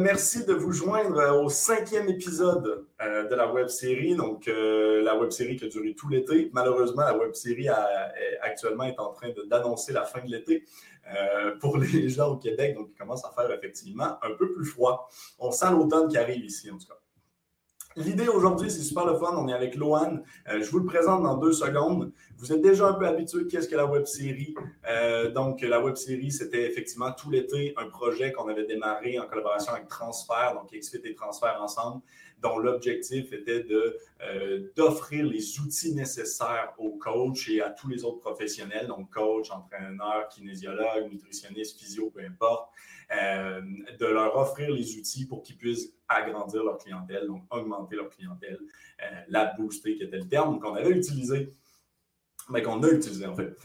Merci de vous joindre euh, au cinquième épisode euh, de la web série. Donc, la web série qui a duré tout l'été. Malheureusement, la web série actuellement est en train d'annoncer la fin de l'été. Euh, pour les gens au Québec. Donc, il commence à faire effectivement un peu plus froid. On sent l'automne qui arrive ici, en tout cas. L'idée aujourd'hui, c'est super le fun. On est avec Lohan. Euh, je vous le présente dans deux secondes. Vous êtes déjà un peu habitué qu'est-ce que la web série. Euh, donc, la web série, c'était effectivement tout l'été un projet qu'on avait démarré en collaboration avec Transfert, donc XFIT et Transfert ensemble dont l'objectif était de, euh, d'offrir les outils nécessaires aux coachs et à tous les autres professionnels, donc coach, entraîneur, kinésiologue, nutritionniste, physio, peu importe, euh, de leur offrir les outils pour qu'ils puissent agrandir leur clientèle, donc augmenter leur clientèle, euh, la booster, qui était le terme qu'on avait utilisé mais qu'on a utilisé en fait.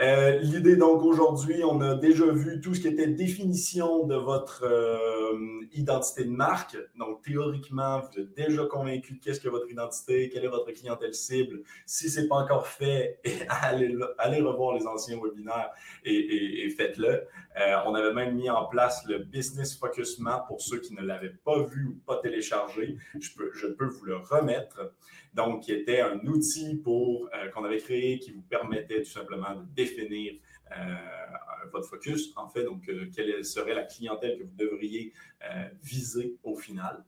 Euh, l'idée donc aujourd'hui, on a déjà vu tout ce qui était définition de votre euh, identité de marque. Donc théoriquement, vous êtes déjà convaincu de qu'est-ce que votre identité, quelle est votre clientèle cible. Si ce n'est pas encore fait, allez, allez, revoir les anciens webinaires et, faites-le. Euh, on avait même mis en place le Business Focus Map pour ceux qui ne l'avaient pas vu ou pas téléchargé. Je peux, vous le remettre donc qui était un outil pour euh, qu'on avait créé qui vous permettait tout simplement de définir votre focus, en fait, donc euh, quelle serait la clientèle que vous devriez viser au final.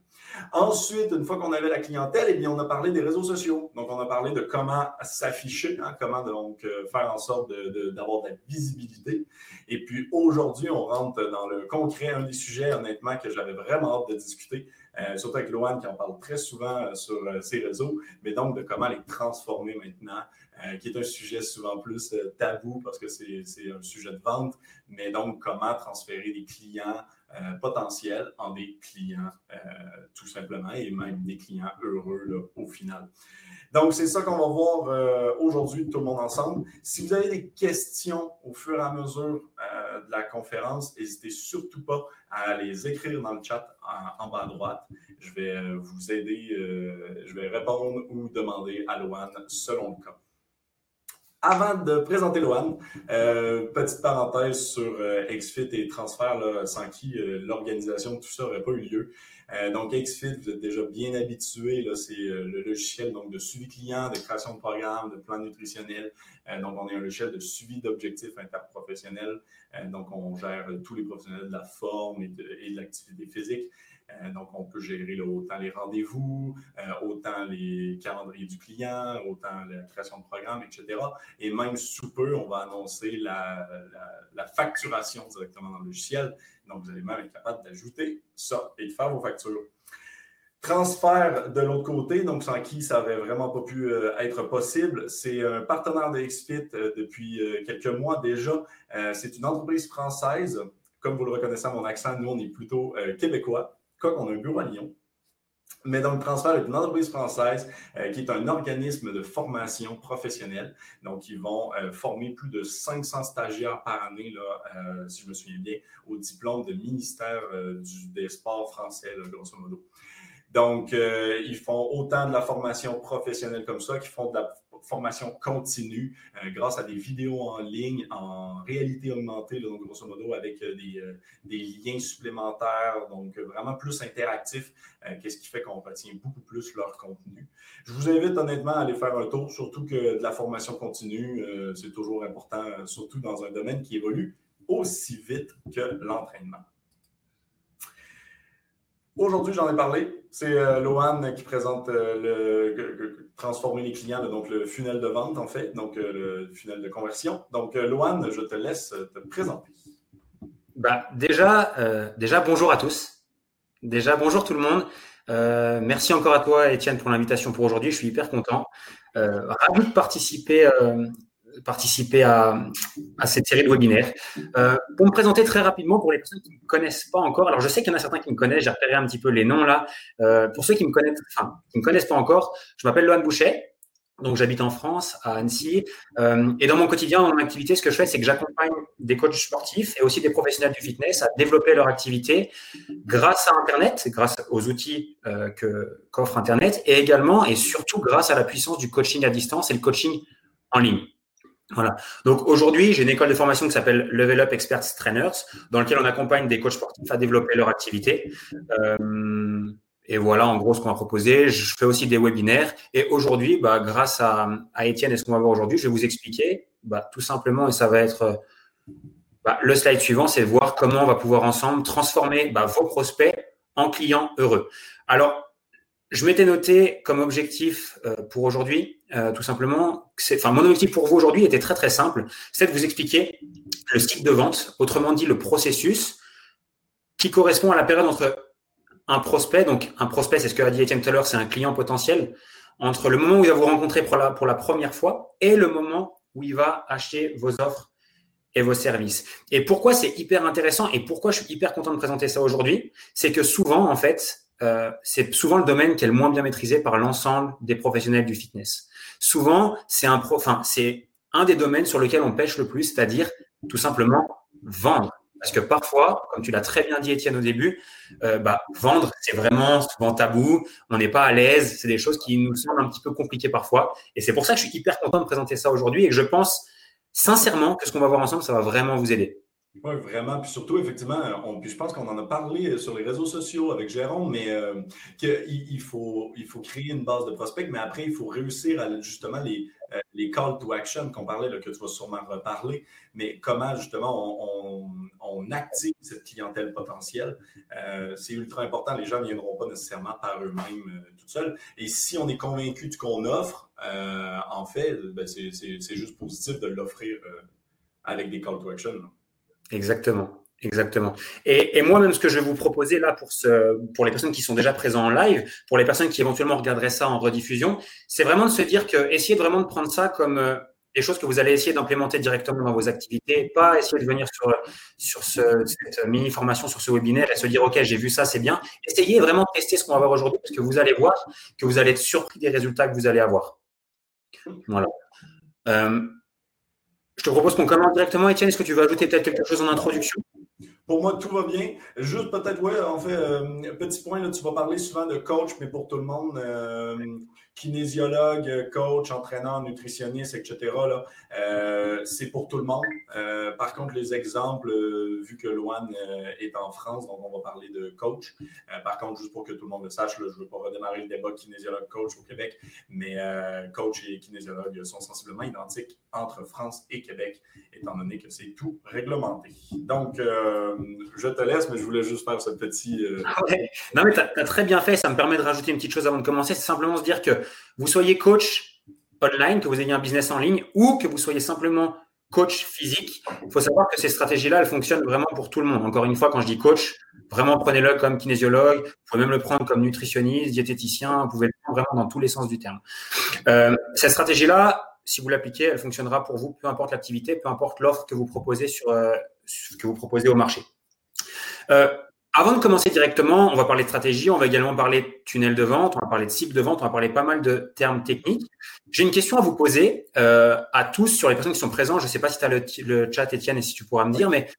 Ensuite, une fois qu'on avait la clientèle, eh bien, on a parlé des réseaux sociaux. Donc, on a parlé de comment s'afficher, hein, comment donc faire en sorte d'avoir de la visibilité. Et puis aujourd'hui, on rentre dans le concret, un des sujets, honnêtement, que j'avais vraiment hâte de discuter, euh, surtout avec Lohan qui en parle très souvent euh, sur euh, ses réseaux, mais donc de comment les transformer maintenant, qui est un sujet souvent plus tabou parce que c'est un sujet de vente, mais donc comment transférer des clients potentiels en des clients tout simplement et même des clients heureux au final. Donc, c'est ça qu'on va voir euh, aujourd'hui tout le monde ensemble. Si vous avez des questions au fur et à mesure euh, de la conférence, n'hésitez surtout pas à les écrire dans le chat en, bas à droite. Je vais euh, vous aider, je vais répondre ou demander à Loane selon le cas. Avant de présenter Loane, petite parenthèse sur XFIT et transfert, sans qui l'organisation de tout ça n'aurait pas eu lieu. Euh, donc, XFIT, vous êtes déjà bien habitué. C'est euh, le logiciel donc, de suivi client, de création de programmes, de plan nutritionnel. Euh, donc, on est un logiciel de suivi d'objectifs interprofessionnels. donc, on gère tous les professionnels de la forme et de l'activité physique. Euh, donc, on peut gérer autant les rendez-vous, euh, autant les calendriers du client, autant la création de programmes, etc. Et même sous peu, on va annoncer la, facturation directement dans le logiciel. Donc, vous allez même être capable d'ajouter ça et de faire vos factures. Transfert de l'autre côté, donc sans qui ça n'avait vraiment pas pu euh, être possible. C'est un partenaire de XFIT depuis quelques mois déjà. c'est une entreprise française. Comme vous le reconnaissez à mon accent, nous, on est plutôt québécois qu'on a un bureau à Lyon. Mais donc, Transfert est une entreprise française euh, qui est un organisme de formation professionnelle. Donc, ils vont euh, former plus de 500 stagiaires par année, là, euh, si je me souviens bien, au diplôme de ministère des sports français, grosso modo. Donc, ils font autant de la formation professionnelle comme ça, qu'ils font de la formation continue euh, grâce à des vidéos en ligne en réalité augmentée, donc grosso modo avec euh, des, euh, des, liens supplémentaires, donc vraiment plus interactifs, qu'est-ce qui fait qu'on retient beaucoup plus leur contenu. Je vous invite honnêtement à aller faire un tour, surtout que de la formation continue, c'est toujours important, surtout dans un domaine qui évolue aussi vite que l'entraînement. Aujourd'hui, j'en ai parlé. C'est euh, Lohan qui présente euh, le, transformer les clients, donc le funnel de vente, en fait, donc euh, le funnel de conversion. Donc, Lohan, je te laisse te présenter. Bah, déjà, déjà, bonjour à tous. Déjà, bonjour tout le monde. merci encore à toi, Étienne, pour l'invitation pour aujourd'hui. Je suis hyper content. ravi de participer participer à, cette série de webinaires. Euh, pour me présenter très rapidement, pour les personnes qui ne me connaissent pas encore, alors je sais qu'il y en a certains qui me connaissent, j'ai repéré un petit peu les noms là. Euh, pour ceux qui me connaissent, enfin, qui me connaissent pas encore, je m'appelle Lohan Boucher. Donc, j'habite en France, à Annecy. Euh, et dans mon quotidien, dans mon activité, ce que je fais, c'est que j'accompagne des coachs sportifs et aussi des professionnels du fitness à développer leur activité grâce à Internet, grâce aux outils qu'offre Internet, et également et surtout grâce à la puissance du coaching à distance et le coaching en ligne. Voilà. Donc aujourd'hui, j'ai une école de formation qui s'appelle Level Up Experts Trainers, dans laquelle on accompagne des coachs sportifs à développer leur activité. Euh, et voilà, en gros, ce qu'on va proposer. Je fais aussi des webinaires. Et aujourd'hui, bah, grâce à, à Étienne et ce qu'on va voir aujourd'hui, je vais vous expliquer bah, tout simplement, et ça va être bah, le slide suivant, c'est voir comment on va pouvoir ensemble transformer bah, vos prospects en clients heureux. Alors, je m'étais noté comme objectif euh, pour aujourd'hui, euh, tout simplement, enfin, mon objectif pour vous aujourd'hui était très très simple, c'est de vous expliquer le cycle de vente, autrement dit le processus qui correspond à la période entre un prospect, donc un prospect, c'est ce que a dit Etienne tout à l'heure, c'est un client potentiel, entre le moment où il va vous rencontrer pour la première fois et le moment où il va acheter vos offres et vos services. Et pourquoi c'est hyper intéressant et pourquoi je suis hyper content de présenter ça aujourd'hui, c'est que souvent, en fait, euh, c'est souvent le domaine qui est le moins bien maîtrisé par l'ensemble des professionnels du fitness. Souvent, c'est un, enfin, c'est un des domaines sur lequel on pêche le plus, c'est-à-dire tout simplement vendre. Parce que parfois, comme tu l'as très bien dit Étienne au début, euh, bah, vendre, c'est vraiment souvent tabou, on n'est pas à l'aise, c'est des choses qui nous semblent un petit peu compliquées parfois. Et c'est pour ça que je suis hyper content de présenter ça aujourd'hui et que je pense sincèrement que ce qu'on va voir ensemble, ça va vraiment vous aider. Oui, vraiment. Puis surtout, effectivement, on, puis je pense qu'on en a parlé sur les réseaux sociaux avec Jérôme, mais euh, qu'il faut, créer une base de prospects, mais après, il faut réussir à justement les, euh, les call to action qu'on parlait, que tu vas sûrement reparler, mais comment justement on, active cette clientèle potentielle? Euh, c'est ultra important. Les gens ne viendront pas nécessairement par eux-mêmes euh, tout seuls. Et si on est convaincu de ce qu'on offre, en fait, ben, c'est juste positif de l'offrir avec des call to action. Exactement. Exactement. Et, moi-même, ce que je vais vous proposer là pour, ce, pour les personnes qui sont déjà présentes en live, pour les personnes qui éventuellement regarderaient ça en rediffusion, c'est vraiment de se dire que essayez vraiment de prendre ça comme euh, des choses que vous allez essayer d'implémenter directement dans vos activités, pas essayer de venir sur, sur ce, cette mini formation, sur ce webinaire et se dire, OK, j'ai vu ça, c'est bien. Essayez vraiment de tester ce qu'on va voir aujourd'hui parce que vous allez voir que vous allez être surpris des résultats que vous allez avoir. Voilà. Euh, je te propose qu'on commence directement. Etienne, est-ce que tu veux ajouter peut-être quelque chose en introduction? Pour moi, tout va bien. Juste peut-être, oui, en fait, euh, petit point, là, tu vas parler souvent de coach, mais pour tout le monde, euh, kinésiologue, coach, entraîneur, nutritionniste, etc. Euh, c'est pour tout le monde. Par contre, les exemples, vu que Loane est en France, donc on va parler de coach. par contre, juste pour que tout le monde le sache, je ne veux pas redémarrer le débat kinésiologue-coach au Québec, mais coach et kinésiologue sont sensiblement identiques entre France et Québec, étant donné que c'est tout réglementé. Donc, je te laisse, mais je voulais juste faire ce petit. Non, mais tu as, as, très bien fait. Ça me permet de rajouter une petite chose avant de commencer. C'est simplement se dire que vous soyez coach online, que vous ayez un business en ligne ou que vous soyez simplement coach physique, il faut savoir que ces stratégies-là, elles fonctionnent vraiment pour tout le monde. Encore une fois, quand je dis coach, vraiment prenez-le comme kinésiologue, vous pouvez même le prendre comme nutritionniste, diététicien, vous pouvez le prendre vraiment dans tous les sens du terme. Euh, cette stratégie-là, si vous l'appliquez, elle fonctionnera pour vous, peu importe l'activité, peu importe l'offre que vous proposez sur, euh, que vous proposez au marché. Euh, avant de commencer directement, on va parler de stratégie, on va également parler de tunnel de vente, on va parler de cible de vente, on va parler pas mal de termes techniques. J'ai une question à vous poser euh, à tous sur les personnes qui sont présentes. Je ne sais pas si tu as le, chat, Étienne, et si tu pourras me dire, mais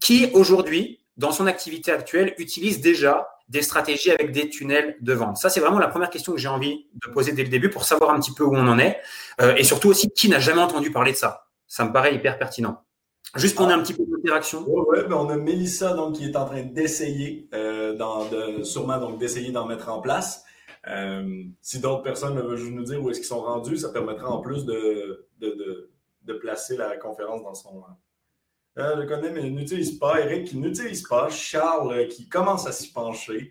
qui aujourd'hui, dans son activité actuelle, utilise déjà des stratégies avec des tunnels de vente? Ça, c'est vraiment la première question que j'ai envie de poser dès le début pour savoir un petit peu où on en est. Euh, et surtout aussi, qui n'a jamais entendu parler de ça? Ça me paraît hyper pertinent. Juste pour ah. un petit peu d'interaction. Oui, ben on a Mélissa donc, qui est en train d'essayer, euh, de, sûrement donc d'essayer d'en mettre en place. Euh, si d'autres personnes veulent nous dire où est-ce qu'ils sont rendus, ça permettra en plus de, de, de, placer la conférence dans son. Euh, je connais, mais n'utilise pas. Eric qui n'utilise pas. Charles euh, qui commence à s'y pencher.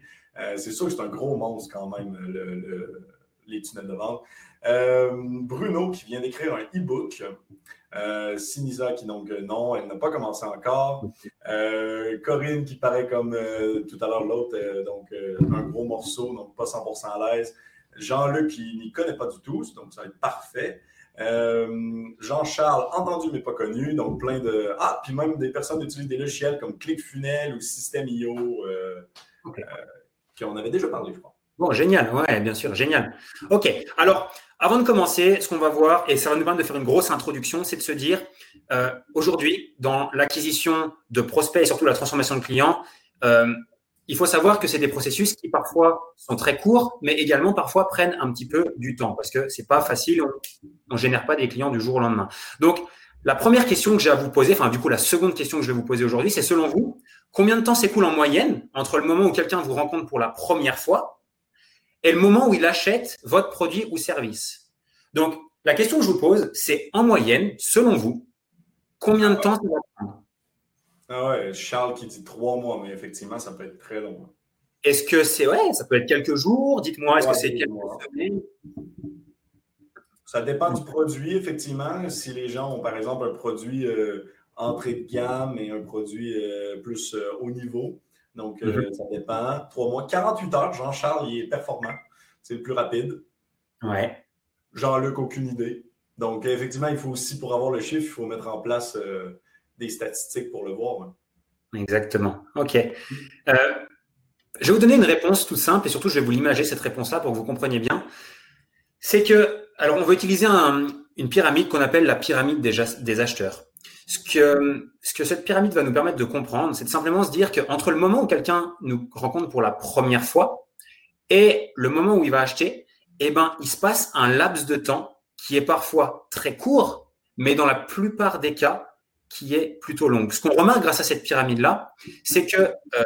C'est sûr que c'est un gros monstre quand même, le, les tunnels de vente. Bruno qui vient d'écrire un e-book. Euh, Sinisa qui donc euh, non, elle n'a pas commencé encore. Euh, Corinne qui paraît comme tout à l'heure l'autre, donc un gros morceau, donc pas 100% à l'aise. Jean-Luc qui n'y connaît pas du tout, donc ça va être parfait. Jean-Charles, entendu mais pas connu, donc plein de. Ah, puis même des personnes utilisent des logiciels comme ClickFunnels ou System.io, qui en avait déjà parlé, je crois. Bon, génial, ouais, bien sûr, génial. Ok, alors, avant de commencer, ce qu'on va voir, et ça va nous permettre de faire une grosse introduction, c'est de se dire, euh, aujourd'hui, dans l'acquisition de prospects et surtout la transformation de clients, euh, il faut savoir que c'est des processus qui parfois sont très courts, mais également parfois prennent un petit peu du temps parce que c'est pas facile, on ne génère pas des clients du jour au lendemain. Donc, la première question que j'ai à vous poser, enfin du coup la seconde question que je vais vous poser aujourd'hui, c'est selon vous, combien de temps s'écoule en moyenne entre le moment où quelqu'un vous rencontre pour la première fois et le moment où il achète votre produit ou service Donc la question que je vous pose, c'est en moyenne, selon vous, combien de temps ça va prendre? Ah ouais, Charles qui dit trois mois, mais effectivement, ça peut être très long. Est-ce que c'est ouais, ça peut être quelques jours? Dites-moi, est-ce que c'est quelques semaines? Ça dépend du produit, effectivement. Si les gens ont, par exemple, un produit euh, entrée de gamme et un produit euh, plus euh, haut niveau. Donc, mhm. ça dépend. Trois mois, 48 heures. Jean-Charles, il est performant. C'est le plus rapide. Ouais. Jean-Luc, aucune idée. Donc, effectivement, il faut aussi, pour avoir le chiffre, il faut mettre en place des statistiques pour le voir. Exactement. OK. je vais vous donner une réponse toute simple et surtout, je vais vous l'imager, cette réponse-là, pour que vous compreniez bien. C'est que alors, on va utiliser une pyramide qu'on appelle la pyramide des, acheteurs. Ce que, ce que cette pyramide va nous permettre de comprendre, c'est de simplement se dire qu'entre le moment où quelqu'un nous rencontre pour la première fois et le moment où il va acheter, eh ben, il se passe un laps de temps qui est parfois très court, mais dans la plupart des cas, qui est plutôt long. Ce qu'on remarque grâce à cette pyramide-là, c'est que euh,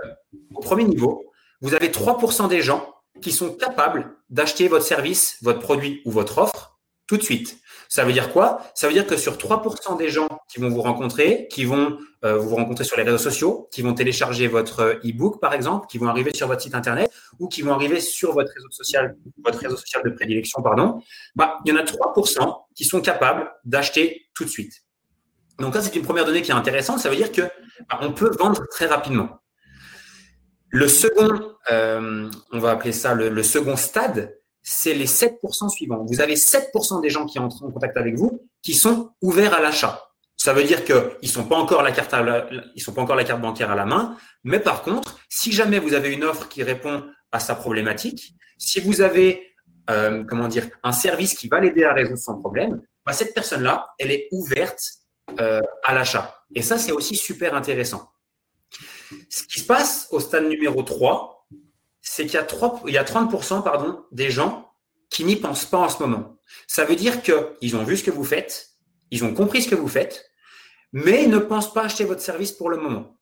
au premier niveau, vous avez 3% des gens qui sont capables d'acheter votre service, votre produit ou votre offre tout de suite. Ça veut dire quoi? Ça veut dire que sur 3% des gens qui vont vous rencontrer, qui vont euh, vous rencontrer sur les réseaux sociaux, qui vont télécharger votre euh, e-book par exemple, qui vont arriver sur votre site internet ou qui vont arriver sur votre réseau social, votre réseau social de prédilection, pardon, bah, il y en a 3% qui sont capables d'acheter tout de suite. Donc ça, c'est une première donnée qui est intéressante. Ça veut dire que bah, on peut vendre très rapidement. Le second, euh, on va appeler ça le, second stade, c'est les 7% suivants. Vous avez 7% des gens qui entrent en contact avec vous qui sont ouverts à l'achat. Ça veut dire qu'ils sont pas encore la carte ils sont pas encore la carte bancaire à la main, mais par contre, si jamais vous avez une offre qui répond à sa problématique, si vous avez euh, comment dire un service qui va l'aider à résoudre son problème, bah, cette personne-là, elle est ouverte euh, à l'achat. Et ça, c'est aussi super intéressant. Ce qui se passe au stade numéro 3, c'est qu'il y a, 3, il y a 30% pardon, des gens qui n'y pensent pas en ce moment. Ça veut dire qu'ils ont vu ce que vous faites, ils ont compris ce que vous faites, mais ils ne pensent pas acheter votre service pour le moment.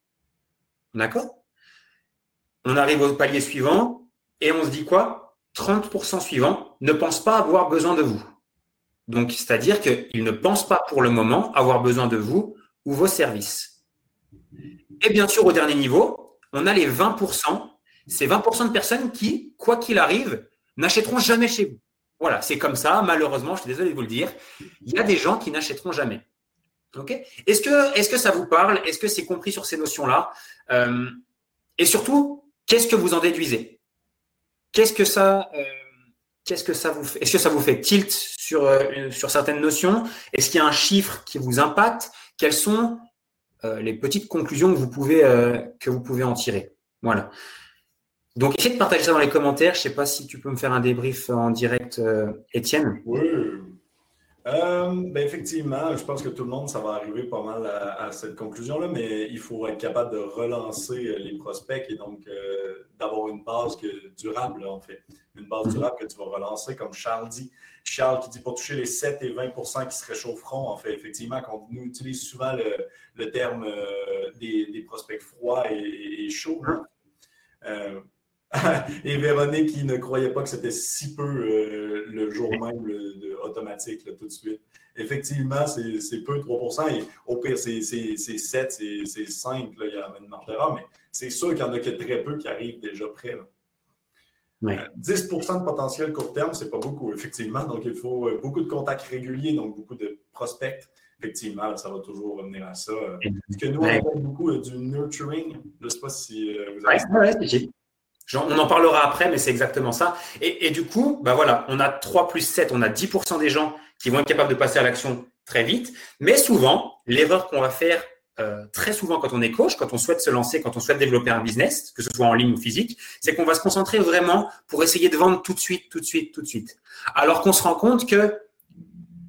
D'accord? On arrive au palier suivant et on se dit quoi? 30% suivants ne pensent pas avoir besoin de vous. Donc, c'est-à-dire qu'ils ne pensent pas pour le moment avoir besoin de vous ou vos services. Et bien sûr, au dernier niveau, on a les 20%. C'est 20% de personnes qui, quoi qu'il arrive, n'achèteront jamais chez vous. Voilà, c'est comme ça. Malheureusement, je suis désolé de vous le dire. Il y a des gens qui n'achèteront jamais. Ok? Est-ce que, ça vous parle? Est-ce que c'est compris sur ces notions-là? Euh, Et surtout, qu'est-ce que vous en déduisez? Qu'est-ce que ça, euh, qu'est-ce que ça vous fait? Est-ce que ça vous fait tilt sur, euh, certaines notions? Est-ce qu'il y a un chiffre qui vous impacte? Quels sont les petites conclusions que vous pouvez, que vous pouvez en tirer? Voilà. Donc, essayez de partager ça dans les commentaires. Je ne sais pas si tu peux me faire un débrief en direct, euh, Étienne. Oui. Ben, effectivement, je pense que tout le monde, ça va arriver pas mal à, cette conclusion-là, mais il faut être capable de relancer les prospects et donc d'avoir une base durable, en fait. Une base mhm. durable que tu vas relancer, comme Charles dit. Charles qui dit pour toucher les 7 et 20% qui se réchaufferont, en fait, effectivement, quand nous utilise souvent le, terme euh, des, prospects froids et, chauds. Euh, et Véronique qui ne croyait pas que c'était si peu euh, le jour même de, automatique, tout de suite. Effectivement, c'est peu, 3 et au pire, c'est 7, c'est 5, il y a une marge d'erreur, mais c'est sûr qu'il y en a que très peu qui arrivent déjà prêts. 10% de potentiel court terme, c'est pas beaucoup, effectivement. Donc, il faut euh, beaucoup de contacts réguliers, donc beaucoup de prospects. Effectivement, ça va toujours revenir à ça. Ce que nous, on appelle beaucoup euh, du nurturing. Je ne sais pas si euh, vous avez. On en parlera après, mais c'est exactement ça. Et, du coup, bah voilà, on a 3 plus 7, on a 10% des gens qui vont être capables de passer à l'action très vite. Mais souvent, l'erreur qu'on va faire euh, très souvent quand on est coach, quand on souhaite se lancer, quand on souhaite développer un business, que ce soit en ligne ou physique, c'est qu'on va se concentrer vraiment pour essayer de vendre tout de suite, tout de suite, tout de suite. Alors qu'on se rend compte que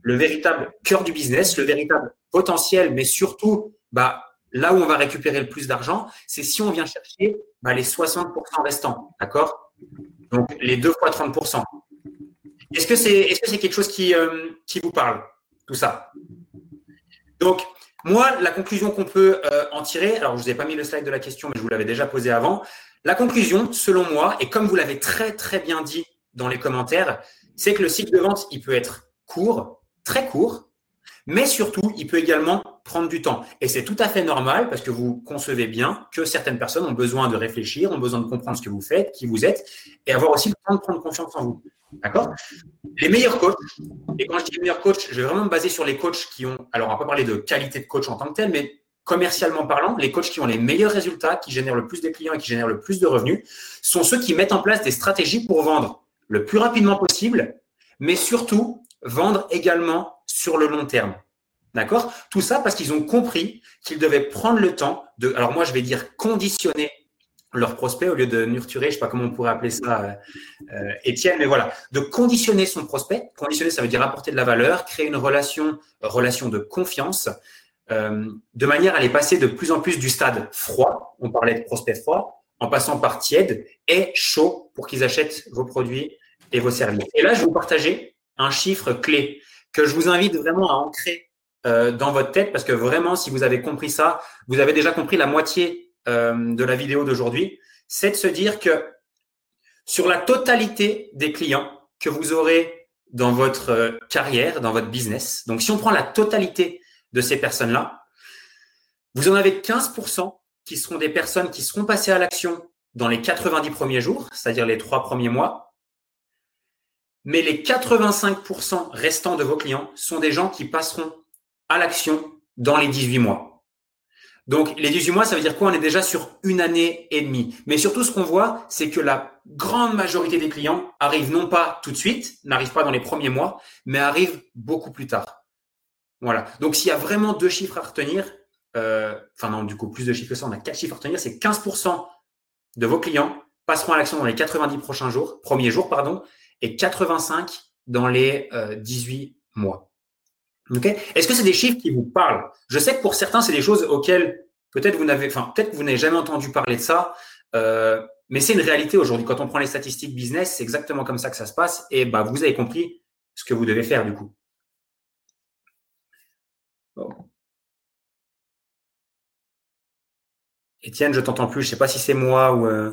le véritable cœur du business, le véritable potentiel, mais surtout bah, là où on va récupérer le plus d'argent, c'est si on vient chercher bah, les 60% restants. D'accord? Donc les deux fois 30%. Est-ce que c'est est -ce c'est quelque chose qui, euh, vous parle, tout ça? Donc, moi, la conclusion qu'on peut euh, en tirer, alors je ne vous ai pas mis le slide de la question, mais je vous l'avais déjà posé avant. La conclusion, selon moi, et comme vous l'avez très très bien dit dans les commentaires, c'est que le cycle de vente, il peut être court, très court, mais surtout, il peut également prendre du temps. Et c'est tout à fait normal parce que vous concevez bien que certaines personnes ont besoin de réfléchir, ont besoin de comprendre ce que vous faites, qui vous êtes, et avoir aussi le temps de prendre confiance en vous. D'accord? Les meilleurs coachs, et quand je dis meilleurs coachs, je vais vraiment me baser sur les coachs qui ont, alors on va pas parler de qualité de coach en tant que tel, mais commercialement parlant, les coachs qui ont les meilleurs résultats, qui génèrent le plus de clients et qui génèrent le plus de revenus, sont ceux qui mettent en place des stratégies pour vendre le plus rapidement possible, mais surtout vendre également sur le long terme. D'accord? Tout ça parce qu'ils ont compris qu'ils devaient prendre le temps de, alors moi je vais dire conditionner leur prospect au lieu de nurturer, je sais pas comment on pourrait appeler ça, euh, euh, Étienne, mais voilà, de conditionner son prospect. Conditionner, ça veut dire apporter de la valeur, créer une relation, relation de confiance, euh, de manière à les passer de plus en plus du stade froid, on parlait de prospect froid, en passant par tiède et chaud pour qu'ils achètent vos produits et vos services. Et là, je vais vous partager un chiffre clé que je vous invite vraiment à ancrer dans votre tête parce que vraiment, si vous avez compris ça, vous avez déjà compris la moitié euh, de la vidéo d'aujourd'hui, c'est de se dire que sur la totalité des clients que vous aurez dans votre euh, carrière, dans votre business, donc si on prend la totalité de ces personnes-là, vous en avez 15% qui seront des personnes qui seront passées à l'action dans les 90 premiers jours, c'est-à-dire les trois premiers mois. Mais les 85% restants de vos clients sont des gens qui passeront à l'action dans les 18 mois. Donc, les 18 mois, ça veut dire quoi? On est déjà sur une année et demie. Mais surtout, ce qu'on voit, c'est que la grande majorité des clients arrivent non pas tout de suite, n'arrivent pas dans les premiers mois, mais arrivent beaucoup plus tard. Voilà. Donc, s'il y a vraiment deux chiffres à retenir, euh, enfin non, du coup, plus de chiffres que ça, on a quatre chiffres à retenir, c'est 15% de vos clients passeront à l'action dans les 90 prochains jours, premiers jours, pardon, et 85 dans les 18 euh, Est-ce que c'est des chiffres qui vous parlent? Je sais que pour certains, c'est des choses auxquelles peut-être vous n'avez, enfin peut-être vous n'avez jamais entendu parler de ça, euh, mais c'est une réalité aujourd'hui. Quand on prend les statistiques business, c'est exactement comme ça que ça se passe, et bah vous avez compris ce que vous devez faire du coup. Bon. Étienne, je t'entends plus. Je sais pas si c'est moi ou. Euh...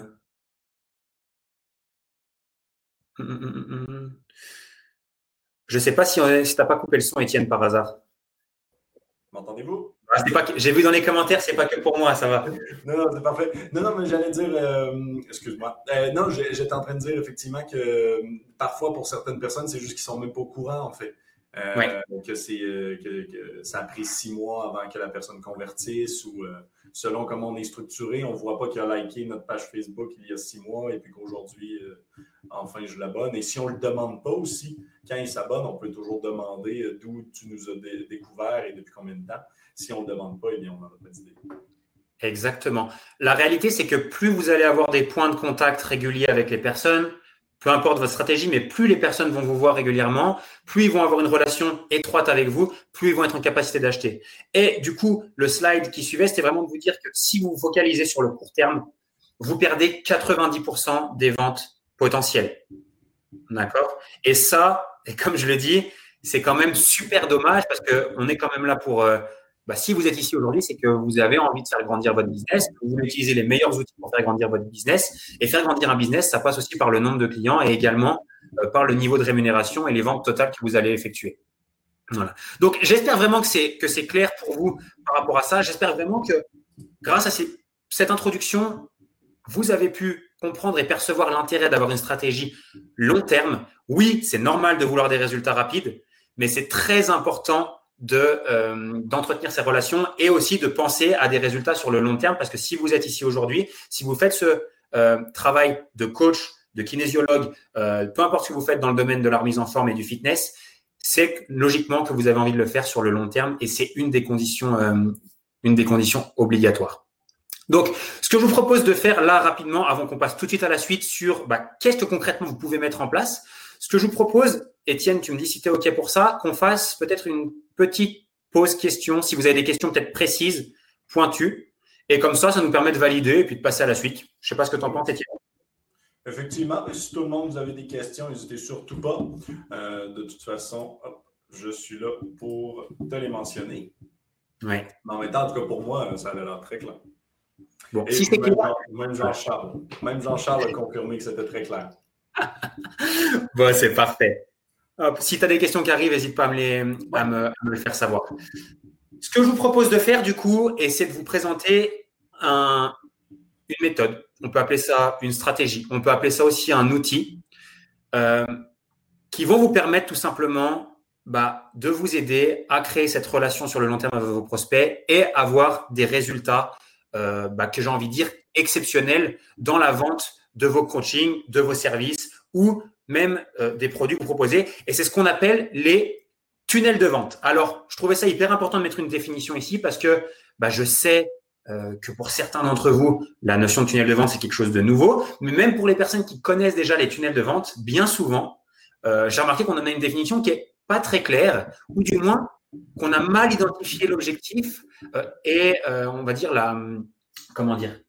Hum, hum, hum, je ne sais pas si, si tu n'as pas coupé le son, Étienne, par hasard. M'entendez-vous? Ah, J'ai vu dans les commentaires, c'est pas que pour moi, ça va. non, non, c'est parfait. Non, non, mais j'allais dire, euh, excuse-moi. Euh, non, j'étais en train de dire effectivement que euh, parfois, pour certaines personnes, c'est juste qu'ils sont même pas au courant, en fait. Que, c'est, que, ça a pris six mois avant que la personne convertisse ou selon comment on est structuré, on ne voit pas qu'il a liké notre page Facebook il y a six mois et puis qu'aujourd'hui, enfin, je l'abonne. Et si on ne le demande pas aussi, quand il s'abonne, on peut toujours demander euh, d'où tu nous as découvert et depuis combien de temps. Si on ne le demande pas, eh bien, on n'en a pas d'idée. Exactement. La réalité, c'est que plus vous allez avoir des points de contact réguliers avec les personnes, peu importe votre stratégie, mais plus les personnes vont vous voir régulièrement, plus ils vont avoir une relation étroite avec vous, plus ils vont être en capacité d'acheter. Et du coup, le slide qui suivait, c'était vraiment de vous dire que si vous vous focalisez sur le court terme, vous perdez 90% des ventes potentielles. D'accord? Et ça, et comme je le dis, c'est quand même super dommage parce qu'on est quand même là pour. Bah, si vous êtes ici aujourd'hui, c'est que vous avez envie de faire grandir votre business, vous utilisez les meilleurs outils pour faire grandir votre business. Et faire grandir un business, ça passe aussi par le nombre de clients et également euh, par le niveau de rémunération et les ventes totales que vous allez effectuer. Voilà. Donc, j'espère vraiment que c'est que c'est clair pour vous par rapport à ça. J'espère vraiment que grâce à cette introduction, vous avez pu comprendre et percevoir l'intérêt d'avoir une stratégie long terme. Oui, c'est normal de vouloir des résultats rapides, mais c'est très important de euh, d'entretenir ces relations et aussi de penser à des résultats sur le long terme parce que si vous êtes ici aujourd'hui, si vous faites ce euh, travail de coach, de kinésiologue, euh, peu importe ce que vous faites dans le domaine de la remise en forme et du fitness, c'est logiquement que vous avez envie de le faire sur le long terme et c'est une des conditions une des conditions obligatoires. Donc, ce que je vous propose de faire là rapidement, avant qu'on passe tout de suite à la suite sur bah, qu'est-ce que concrètement vous pouvez mettre en place, ce que je vous propose, Étienne, tu me dis si tu es OK pour ça, qu'on fasse peut-être une petite pause question, si vous avez des questions peut-être précises, pointues, et comme ça, ça nous permet de valider et puis de passer à la suite. Je ne sais pas ce que tu en penses, Étienne. Effectivement, si tout le monde vous avez des questions, n'hésitez surtout pas. Euh, de toute façon, je suis là pour te les mentionner. Oui. Mais en même temps, en tout cas pour moi, ça a l'air très clair. Bon, si c'est clair. Même Jean-Charles. Même Jean-Charles a confirmé que c'était très clair. bon, c'est parfait. Si tu as des questions qui arrivent, n'hésite pas à me, les, faire savoir. Ce que je vous propose de faire, du coup, c'est de vous présenter un, une méthode. On peut appeler ça une stratégie. On peut appeler ça aussi un outil euh, qui vont vous permettre tout simplement bah, de vous aider à créer cette relation sur le long terme avec vos prospects et avoir des résultats euh, bah, que j'ai envie de dire exceptionnels dans la vente de vos coachings, de vos services ou même euh, des produits proposez. Et c'est ce qu'on appelle les tunnels de vente. Alors, je trouvais ça hyper important de mettre une définition ici parce que bah, je sais euh, que pour certains d'entre vous, la notion de tunnel de vente, c'est quelque chose de nouveau. Mais même pour les personnes qui connaissent déjà les tunnels de vente, bien souvent, euh, j'ai remarqué qu'on en a une définition qui est pas très claire, ou du moins qu'on a mal identifié l'objectif et on va dire la comment dire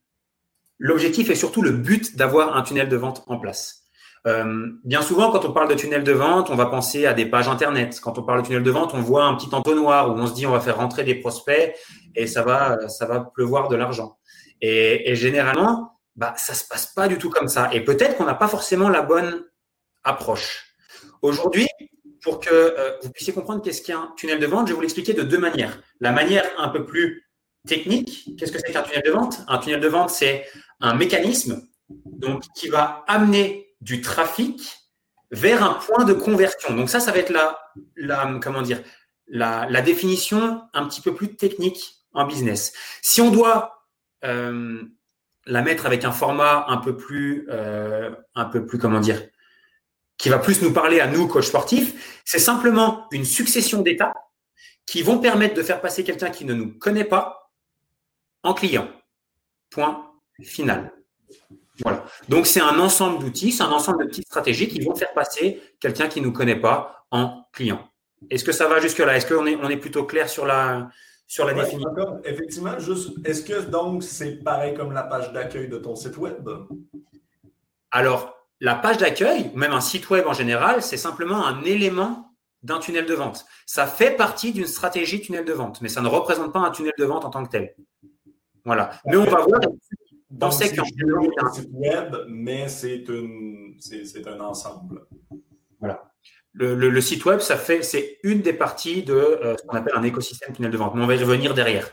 L'objectif est surtout le but d'avoir un tunnel de vente en place. Euh, bien souvent, quand on parle de tunnel de vente, on va penser à des pages Internet. Quand on parle de tunnel de vente, on voit un petit entonnoir où on se dit on va faire rentrer des prospects et ça va, ça va pleuvoir de l'argent. Et, généralement, bah, ça se passe pas du tout comme ça. Et peut-être qu'on n'a pas forcément la bonne approche. Aujourd'hui, pour que euh, vous puissiez comprendre qu'est-ce qu'est un tunnel de vente, je vais vous l'expliquer de deux manières. La manière un peu plus technique, qu'est-ce que c'est qu'un tunnel de vente? Un tunnel de vente, c'est un mécanisme donc, qui va amener du trafic vers un point de conversion. Donc ça, ça va être la, comment dire, la, définition un petit peu plus technique en business. Si on doit euh, la mettre avec un format un peu plus, euh, un peu plus, comment dire, qui va plus nous parler à nous, coach sportifs, c'est simplement une succession d'étapes qui vont permettre de faire passer quelqu'un qui ne nous connaît pas en client. Point final. Voilà. Donc, c'est un ensemble d'outils, c'est un ensemble de petites stratégies qui vont faire passer quelqu'un qui ne nous connaît pas en client. Est-ce que ça va jusque-là? Est-ce qu'on est, on est plutôt clair sur la, sur la définition? Effectivement, juste, est-ce que donc c'est pareil comme la page d'accueil de ton site web? Alors, la page d'accueil, même un site web en général, c'est simplement un élément d'un tunnel de vente. Ça fait partie d'une stratégie tunnel de vente, mais ça ne représente pas un tunnel de vente en tant que tel. Voilà. Mais on va voir dans c'est un site web, mais c'est un ensemble. Voilà. Le, site web, ça fait, c'est une des parties de euh, ce qu'on appelle un écosystème tunnel de vente. Mais on va y revenir derrière.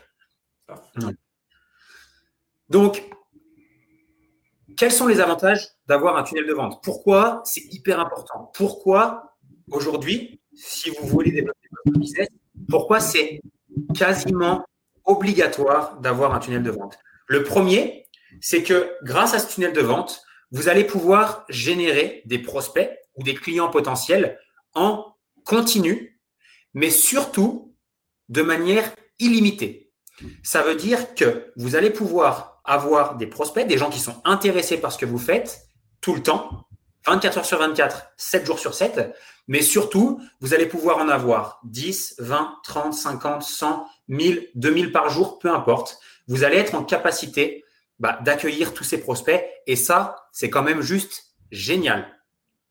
Donc, quels sont les avantages d'avoir un tunnel de vente? Pourquoi c'est hyper important? Pourquoi aujourd'hui, si vous voulez développer votre business, pourquoi c'est quasiment obligatoire d'avoir un tunnel de vente? Le premier, c'est que grâce à ce tunnel de vente, vous allez pouvoir générer des prospects ou des clients potentiels en continu, mais surtout de manière illimitée. Ça veut dire que vous allez pouvoir avoir des prospects, des gens qui sont intéressés par ce que vous faites tout le temps, 24 heures sur 24, 7 jours sur 7, mais surtout, vous allez pouvoir en avoir 10, 20, 30, 50, 100, 1000, 2000 par jour, peu importe. Vous allez être en capacité bah, d'accueillir tous ces prospects. Et ça, c'est quand même juste génial.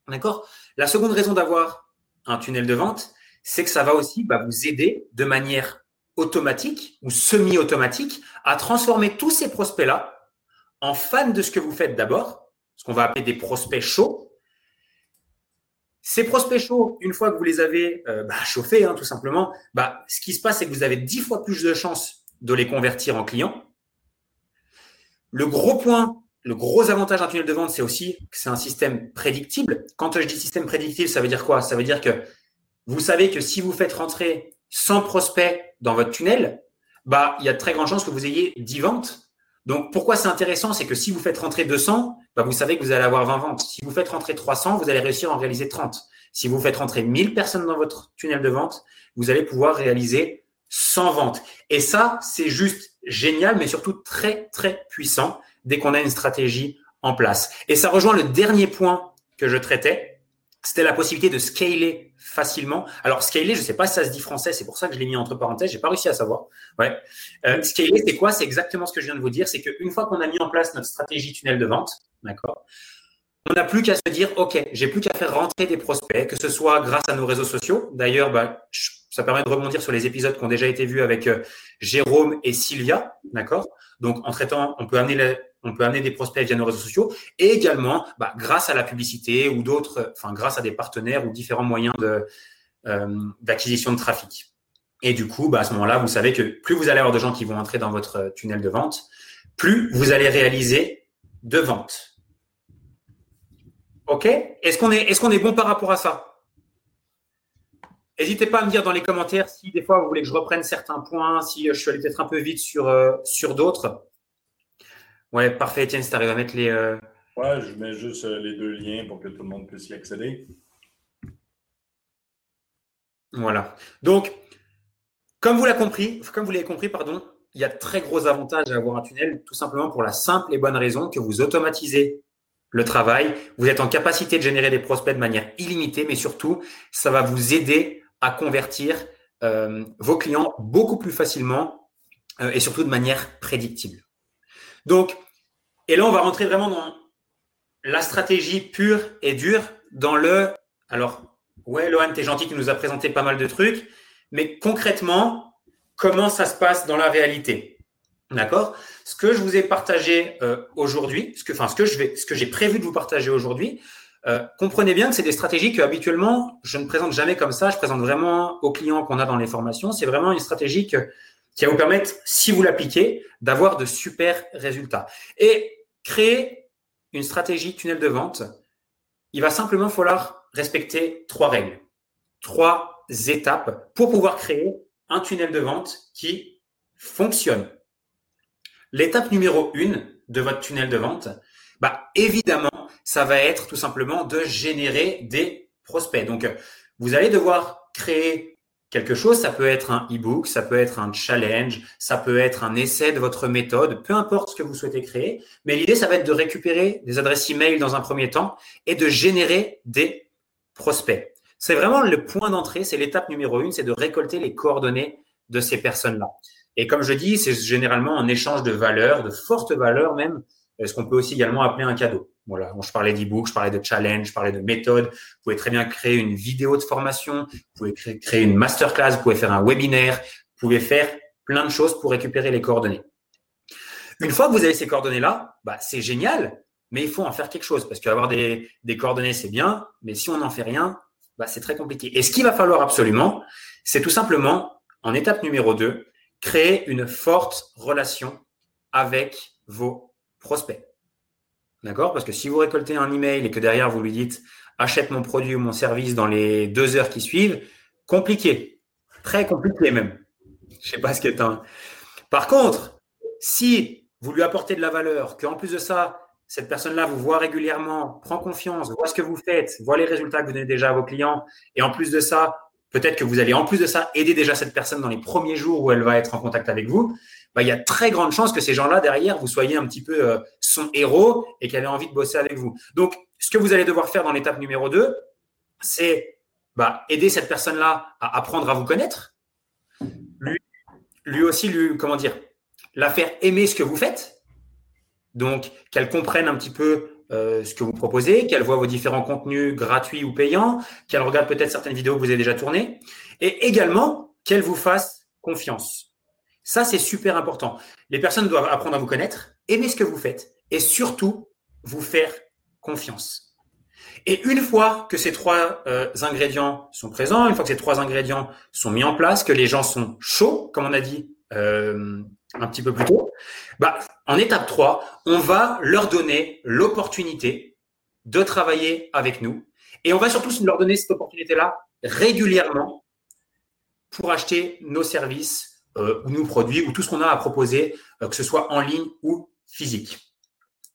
D'accord? La seconde raison d'avoir un tunnel de vente, c'est que ça va aussi bah, vous aider de manière automatique ou semi-automatique à transformer tous ces prospects-là en fans de ce que vous faites d'abord, ce qu'on va appeler des prospects chauds. Ces prospects chauds, une fois que vous les avez euh, bah, chauffés, hein, tout simplement, ce qui se passe, c'est que vous avez dix fois plus de chances de les convertir en clients. Le gros point, le gros avantage d'un tunnel de vente, c'est aussi que c'est un système prédictible. Quand je dis système prédictible, ça veut dire quoi? Ça veut dire que vous savez que si vous faites rentrer 100 prospects dans votre tunnel, bah, il y a de très grandes chances que vous ayez 10 ventes. Donc, pourquoi c'est intéressant? C'est que si vous faites rentrer 200, bah, vous savez que vous allez avoir 20 ventes. Si vous faites rentrer 300, vous allez réussir à en réaliser 30. Si vous faites rentrer 1000 personnes dans votre tunnel de vente, vous allez pouvoir réaliser sans vente. Et ça, c'est juste génial, mais surtout très, très puissant dès qu'on a une stratégie en place. Et ça rejoint le dernier point que je traitais, c'était la possibilité de scaler facilement. Alors, scaler, je ne sais pas si ça se dit français, c'est pour ça que je l'ai mis entre parenthèses, j'ai pas réussi à savoir. Euh, scaler, c'est quoi? C'est exactement ce que je viens de vous dire, c'est qu'une fois qu'on a mis en place notre stratégie tunnel de vente, on n'a plus qu'à se dire, OK, j'ai plus qu'à faire rentrer des prospects, que ce soit grâce à nos réseaux sociaux. D'ailleurs, bah, ça permet de rebondir sur les épisodes qui ont déjà été vus avec euh, Jérôme et Sylvia, d'accord? Donc, en traitant, on peut amener des prospects via nos réseaux sociaux et également bah, grâce à la publicité ou d'autres, enfin grâce à des partenaires ou différents moyens euh, d'acquisition de trafic. Et du coup, bah, à ce moment-là, vous savez que plus vous allez avoir de gens qui vont entrer dans votre tunnel de vente, plus vous allez réaliser de ventes. OK? Est-ce qu'on est, est, qu'on est bon par rapport à ça? N'hésitez pas à me dire dans les commentaires si des fois vous voulez que je reprenne certains points, si je suis allé peut-être un peu vite sur, euh, sur d'autres. Ouais, parfait, Étienne, si tu arrives à mettre les. Euh, ouais, je mets juste euh, les deux liens pour que tout le monde puisse y accéder. Voilà. Donc, comme vous l'avez compris, comme vous l'avez compris, pardon, il y a de très gros avantages à avoir un tunnel, tout simplement pour la simple et bonne raison que vous automatisez le travail. Vous êtes en capacité de générer des prospects de manière illimitée, mais surtout, ça va vous aider à convertir euh, vos clients beaucoup plus facilement euh, et surtout de manière prédictible. Donc, et là, on va rentrer vraiment dans la stratégie pure et dure, dans le. Alors, ouais, Lohan, t'es gentil, tu nous as présenté pas mal de trucs, mais concrètement, comment ça se passe dans la réalité? D'accord? Ce que je vous ai partagé euh, aujourd'hui, ce que, enfin, ce que je vais, ce que j'ai prévu de vous partager aujourd'hui, euh, comprenez bien que c'est des stratégies que habituellement je ne présente jamais comme ça. Je présente vraiment aux clients qu'on a dans les formations. C'est vraiment une stratégie qui va vous permettre, si vous l'appliquez, d'avoir de super résultats. Et créer une stratégie tunnel de vente, il va simplement falloir respecter trois règles, trois étapes pour pouvoir créer un tunnel de vente qui fonctionne. L'étape numéro une de votre tunnel de vente, bah, évidemment, ça va être tout simplement de générer des prospects. Donc, vous allez devoir créer quelque chose. Ça peut être un e-book, ça peut être un challenge, ça peut être un essai de votre méthode, peu importe ce que vous souhaitez créer. Mais l'idée, ça va être de récupérer des adresses email dans un premier temps et de générer des prospects. C'est vraiment le point d'entrée, c'est l'étape numéro une, c'est de récolter les coordonnées de ces personnes-là. Et comme je dis, c'est généralement un échange de valeurs, de fortes valeurs même, ce qu'on peut aussi également appeler un cadeau? Voilà, je parlais d'e-book, je parlais de challenge, je parlais de méthode. Vous pouvez très bien créer une vidéo de formation, vous pouvez créer, une masterclass, vous pouvez faire un webinaire, vous pouvez faire plein de choses pour récupérer les coordonnées. Une fois que vous avez ces coordonnées-là, bah, c'est génial, mais il faut en faire quelque chose parce qu'avoir des, des coordonnées, c'est bien, mais si on n'en fait rien, bah, c'est très compliqué. Et ce qu'il va falloir absolument, c'est tout simplement, en étape numéro 2, créer une forte relation avec vos prospects. D'accord? Parce que si vous récoltez un email et que derrière vous lui dites achète mon produit ou mon service dans les deux heures qui suivent, compliqué. Très compliqué même. Je sais pas ce qu'est un. Par contre, si vous lui apportez de la valeur, qu'en plus de ça, cette personne-là vous voit régulièrement, prend confiance, voit ce que vous faites, voit les résultats que vous donnez déjà à vos clients, et en plus de ça, peut-être que vous allez en plus de ça aider déjà cette personne dans les premiers jours où elle va être en contact avec vous, bah, il y a très grande chance que ces gens-là derrière, vous soyez un petit peu euh, son héros et qu'elle ait envie de bosser avec vous. Donc, ce que vous allez devoir faire dans l'étape numéro 2, c'est bah, aider cette personne-là à apprendre à vous connaître, lui, aussi, lui, comment dire, la faire aimer ce que vous faites, donc qu'elle comprenne un petit peu euh, ce que vous proposez, qu'elle voit vos différents contenus gratuits ou payants, qu'elle regarde peut-être certaines vidéos que vous avez déjà tournées, et également qu'elle vous fasse confiance. Ça, c'est super important. Les personnes doivent apprendre à vous connaître, aimer ce que vous faites, et surtout vous faire confiance. Et une fois que ces trois euh, ingrédients sont présents, une fois que ces trois ingrédients sont mis en place, que les gens sont chauds, comme on a dit euh, un petit peu plus tôt, bah, en étape 3, on va leur donner l'opportunité de travailler avec nous. Et on va surtout leur donner cette opportunité-là régulièrement pour acheter nos services euh, ou nos produits ou tout ce qu'on a à proposer, euh, que ce soit en ligne ou physique.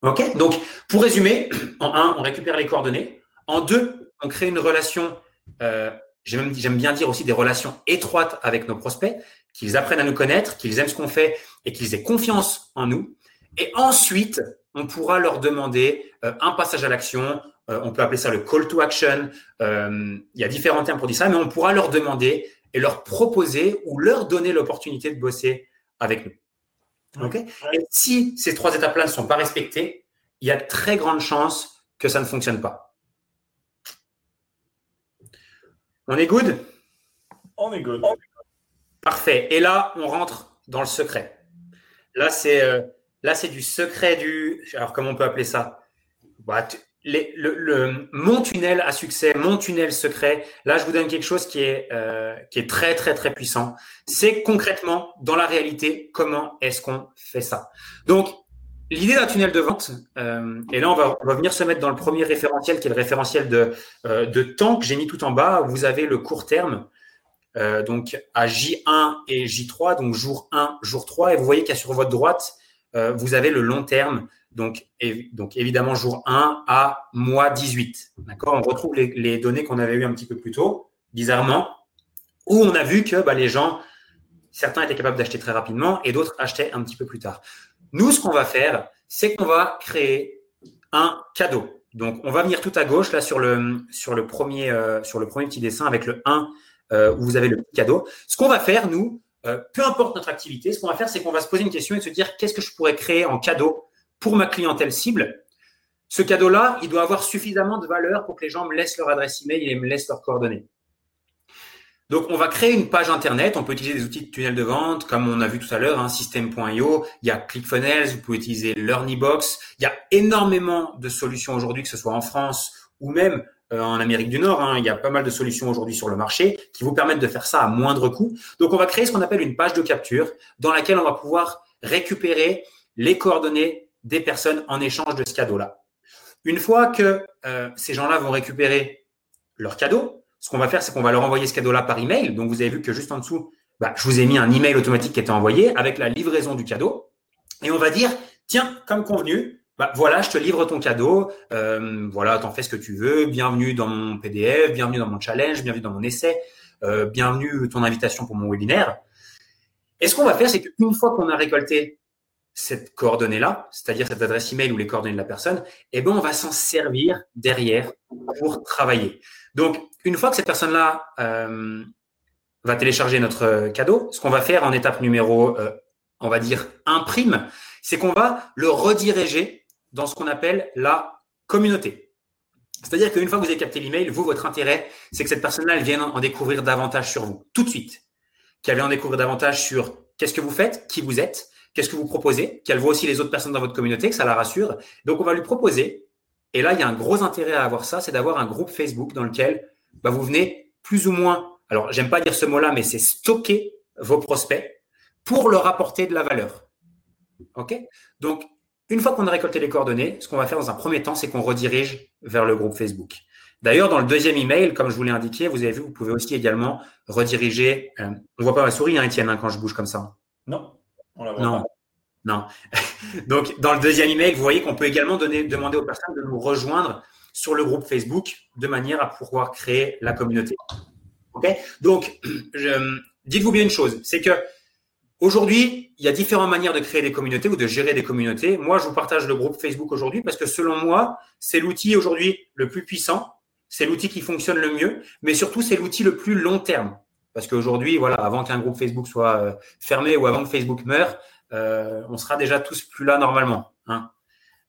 OK? Donc, pour résumer, en un, on récupère les coordonnées. En deux, on crée une relation, euh, j'aime bien dire aussi des relations étroites avec nos prospects qu'ils apprennent à nous connaître, qu'ils aiment ce qu'on fait et qu'ils aient confiance en nous. Et ensuite, on pourra leur demander euh, un passage à l'action. On peut appeler ça le call to action. Il y a différents termes pour dire ça, mais on pourra leur demander et leur proposer ou leur donner l'opportunité de bosser avec nous. Ok? Et si ces trois étapes-là ne sont pas respectées, il y a très grande chance que ça ne fonctionne pas. On est good? On est good. Parfait. Et là, on rentre dans le secret. Là, c'est euh, là, c'est du secret du. Alors, comment on peut appeler ça? Bah, Mon tunnel à succès, mon tunnel secret. Là, je vous donne quelque chose qui est euh, qui est très très très puissant. C'est concrètement dans la réalité comment est-ce qu'on fait ça. Donc, L'idée d'un tunnel de vente, euh, et là on va, venir se mettre dans le premier référentiel qui est le référentiel de, euh, temps que j'ai mis tout en bas. Vous avez le court terme, donc à J1 et J3, donc jour 1, jour 3, et vous voyez a sur votre droite, vous avez le long terme, donc, donc évidemment jour 1 à mois 18. D'accord? On retrouve les, données qu'on avait eues un petit peu plus tôt, bizarrement, où on a vu que bah, les gens, certains étaient capables d'acheter très rapidement et d'autres achetaient un petit peu plus tard. Nous, ce qu'on va faire, c'est qu'on va créer un cadeau. Donc, on va venir tout à gauche, là, sur le, sur le, premier, euh, sur le premier petit dessin avec le 1 euh, où vous avez le cadeau. Ce qu'on va faire, nous, euh, peu importe notre activité, ce qu'on va faire, c'est qu'on va se poser une question et se dire qu'est-ce que je pourrais créer en cadeau pour ma clientèle cible. Ce cadeau-là, il doit avoir suffisamment de valeur pour que les gens me laissent leur adresse email et me laissent leurs coordonnées. Donc, on va créer une page Internet. On peut utiliser des outils de tunnel de vente, comme on a vu tout à l'heure, hein, System.io. Il y a ClickFunnels. Vous pouvez utiliser LearnyBox. Il y a énormément de solutions aujourd'hui, que ce soit en France ou même euh, en Amérique du Nord. Hein. Il y a pas mal de solutions aujourd'hui sur le marché qui vous permettent de faire ça à moindre coût. Donc, on va créer ce qu'on appelle une page de capture dans laquelle on va pouvoir récupérer les coordonnées des personnes en échange de ce cadeau-là. Une fois que euh, ces gens-là vont récupérer leur cadeau, ce qu'on va faire, c'est qu'on va leur envoyer ce cadeau-là par email. Donc, vous avez vu que juste en dessous, bah, je vous ai mis un email automatique qui était envoyé avec la livraison du cadeau. Et on va dire, tiens, comme convenu, bah, voilà, je te livre ton cadeau. Euh, voilà, t'en fais ce que tu veux. Bienvenue dans mon PDF, bienvenue dans mon challenge, bienvenue dans mon essai, euh, bienvenue ton invitation pour mon webinaire. Et ce qu'on va faire, c'est qu'une fois qu'on a récolté cette coordonnée-là, c'est-à-dire cette adresse email ou les coordonnées de la personne, eh ben, on va s'en servir derrière pour travailler. Donc, une fois que cette personne-là euh, va télécharger notre cadeau, ce qu'on va faire en étape numéro, euh, on va dire, imprime, c'est qu'on va le rediriger dans ce qu'on appelle la communauté. C'est-à-dire qu'une fois que vous avez capté l'email, vous, votre intérêt, c'est que cette personne-là, elle vienne en découvrir davantage sur vous, tout de suite. Qu'elle vienne en découvrir davantage sur qu'est-ce que vous faites, qui vous êtes, qu'est-ce que vous proposez, qu'elle voit aussi les autres personnes dans votre communauté, que ça la rassure. Donc, on va lui proposer et là, il y a un gros intérêt à avoir ça, c'est d'avoir un groupe Facebook dans lequel bah, vous venez plus ou moins, alors j'aime pas dire ce mot-là, mais c'est stocker vos prospects pour leur apporter de la valeur. OK? Donc, une fois qu'on a récolté les coordonnées, ce qu'on va faire dans un premier temps, c'est qu'on redirige vers le groupe Facebook. D'ailleurs, dans le deuxième email, comme je vous l'ai indiqué, vous avez vu, vous pouvez aussi également rediriger. Euh, on voit pas ma souris, hein, Étienne, hein, quand je bouge comme ça. Non, on la voit non. Pas. Non. Donc, dans le deuxième email, vous voyez qu'on peut également donner, demander aux personnes de nous rejoindre sur le groupe Facebook de manière à pouvoir créer la communauté. OK? Donc, dites-vous bien une chose, c'est que aujourd'hui, il y a différentes manières de créer des communautés ou de gérer des communautés. Moi, je vous partage le groupe Facebook aujourd'hui parce que selon moi, c'est l'outil aujourd'hui le plus puissant, c'est l'outil qui fonctionne le mieux, mais surtout, c'est l'outil le plus long terme. Parce qu'aujourd'hui, voilà, avant qu'un groupe Facebook soit euh, fermé ou avant que Facebook meure, euh, on sera déjà tous plus là normalement. Hein.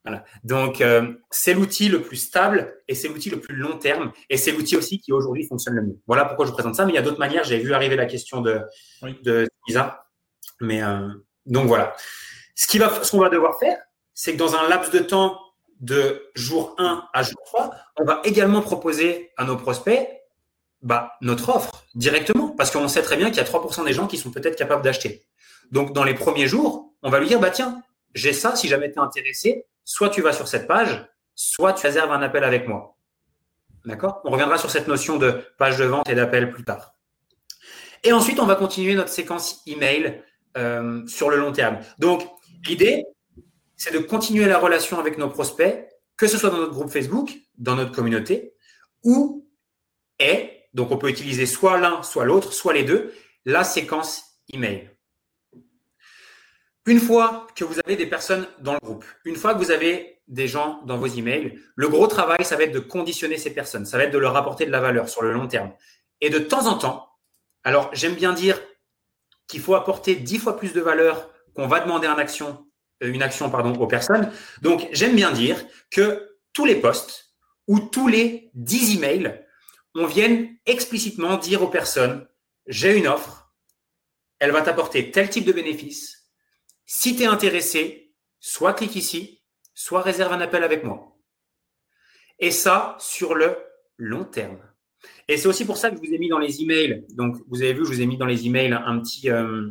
Voilà. Donc, euh, c'est l'outil le plus stable et c'est l'outil le plus long terme et c'est l'outil aussi qui aujourd'hui fonctionne le mieux. Voilà pourquoi je vous présente ça. Mais il y a d'autres manières. J'ai vu arriver la question de, de Lisa. Mais euh, donc voilà. Ce qui va, ce qu'on va devoir faire, c'est que dans un laps de temps de jour 1 à jour 3, on va également proposer à nos prospects bah, notre offre directement parce qu'on sait très bien qu'il y a 3% des gens qui sont peut-être capables d'acheter. Donc, dans les premiers jours, on va lui dire, bah tiens, j'ai ça, si jamais tu es intéressé, soit tu vas sur cette page, soit tu réserves un appel avec moi. D'accord? On reviendra sur cette notion de page de vente et d'appel plus tard. Et ensuite, on va continuer notre séquence email euh, sur le long terme. Donc, l'idée, c'est de continuer la relation avec nos prospects, que ce soit dans notre groupe Facebook, dans notre communauté, ou est, donc on peut utiliser soit l'un, soit l'autre, soit les deux, la séquence email. Une fois que vous avez des personnes dans le groupe, une fois que vous avez des gens dans vos emails, le gros travail, ça va être de conditionner ces personnes, ça va être de leur apporter de la valeur sur le long terme. Et de temps en temps, alors j'aime bien dire qu'il faut apporter dix fois plus de valeur qu'on va demander une action, euh, une action pardon, aux personnes. Donc j'aime bien dire que tous les posts ou tous les dix emails, on vienne explicitement dire aux personnes, j'ai une offre, elle va t'apporter tel type de bénéfice, si tu es intéressé, soit clique ici, soit réserve un appel avec moi. Et ça, sur le long terme. Et c'est aussi pour ça que je vous ai mis dans les emails. Donc, vous avez vu, je vous ai mis dans les emails un petit, euh,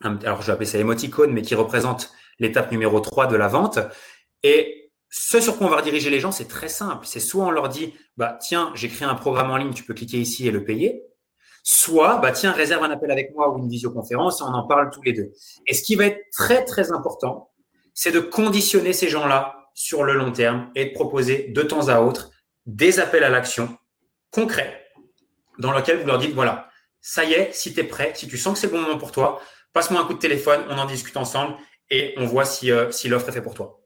alors je vais appeler ça émoticône, mais qui représente l'étape numéro 3 de la vente. Ce sur quoi on va rediriger les gens, c'est très simple. C'est soit on leur dit, bah, tiens, j'ai créé un programme en ligne, tu peux cliquer ici et le payer soit, bah, tiens, réserve un appel avec moi ou une visioconférence et on en parle tous les deux. Et ce qui va être très, très important, c'est de conditionner ces gens-là sur le long terme et de proposer de temps à autre des appels à l'action concrets dans lesquels vous leur dites, voilà, ça y est, si tu es prêt, si tu sens que c'est le bon moment pour toi, passe-moi un coup de téléphone, on en discute ensemble et on voit si, euh, si l'offre est faite pour toi.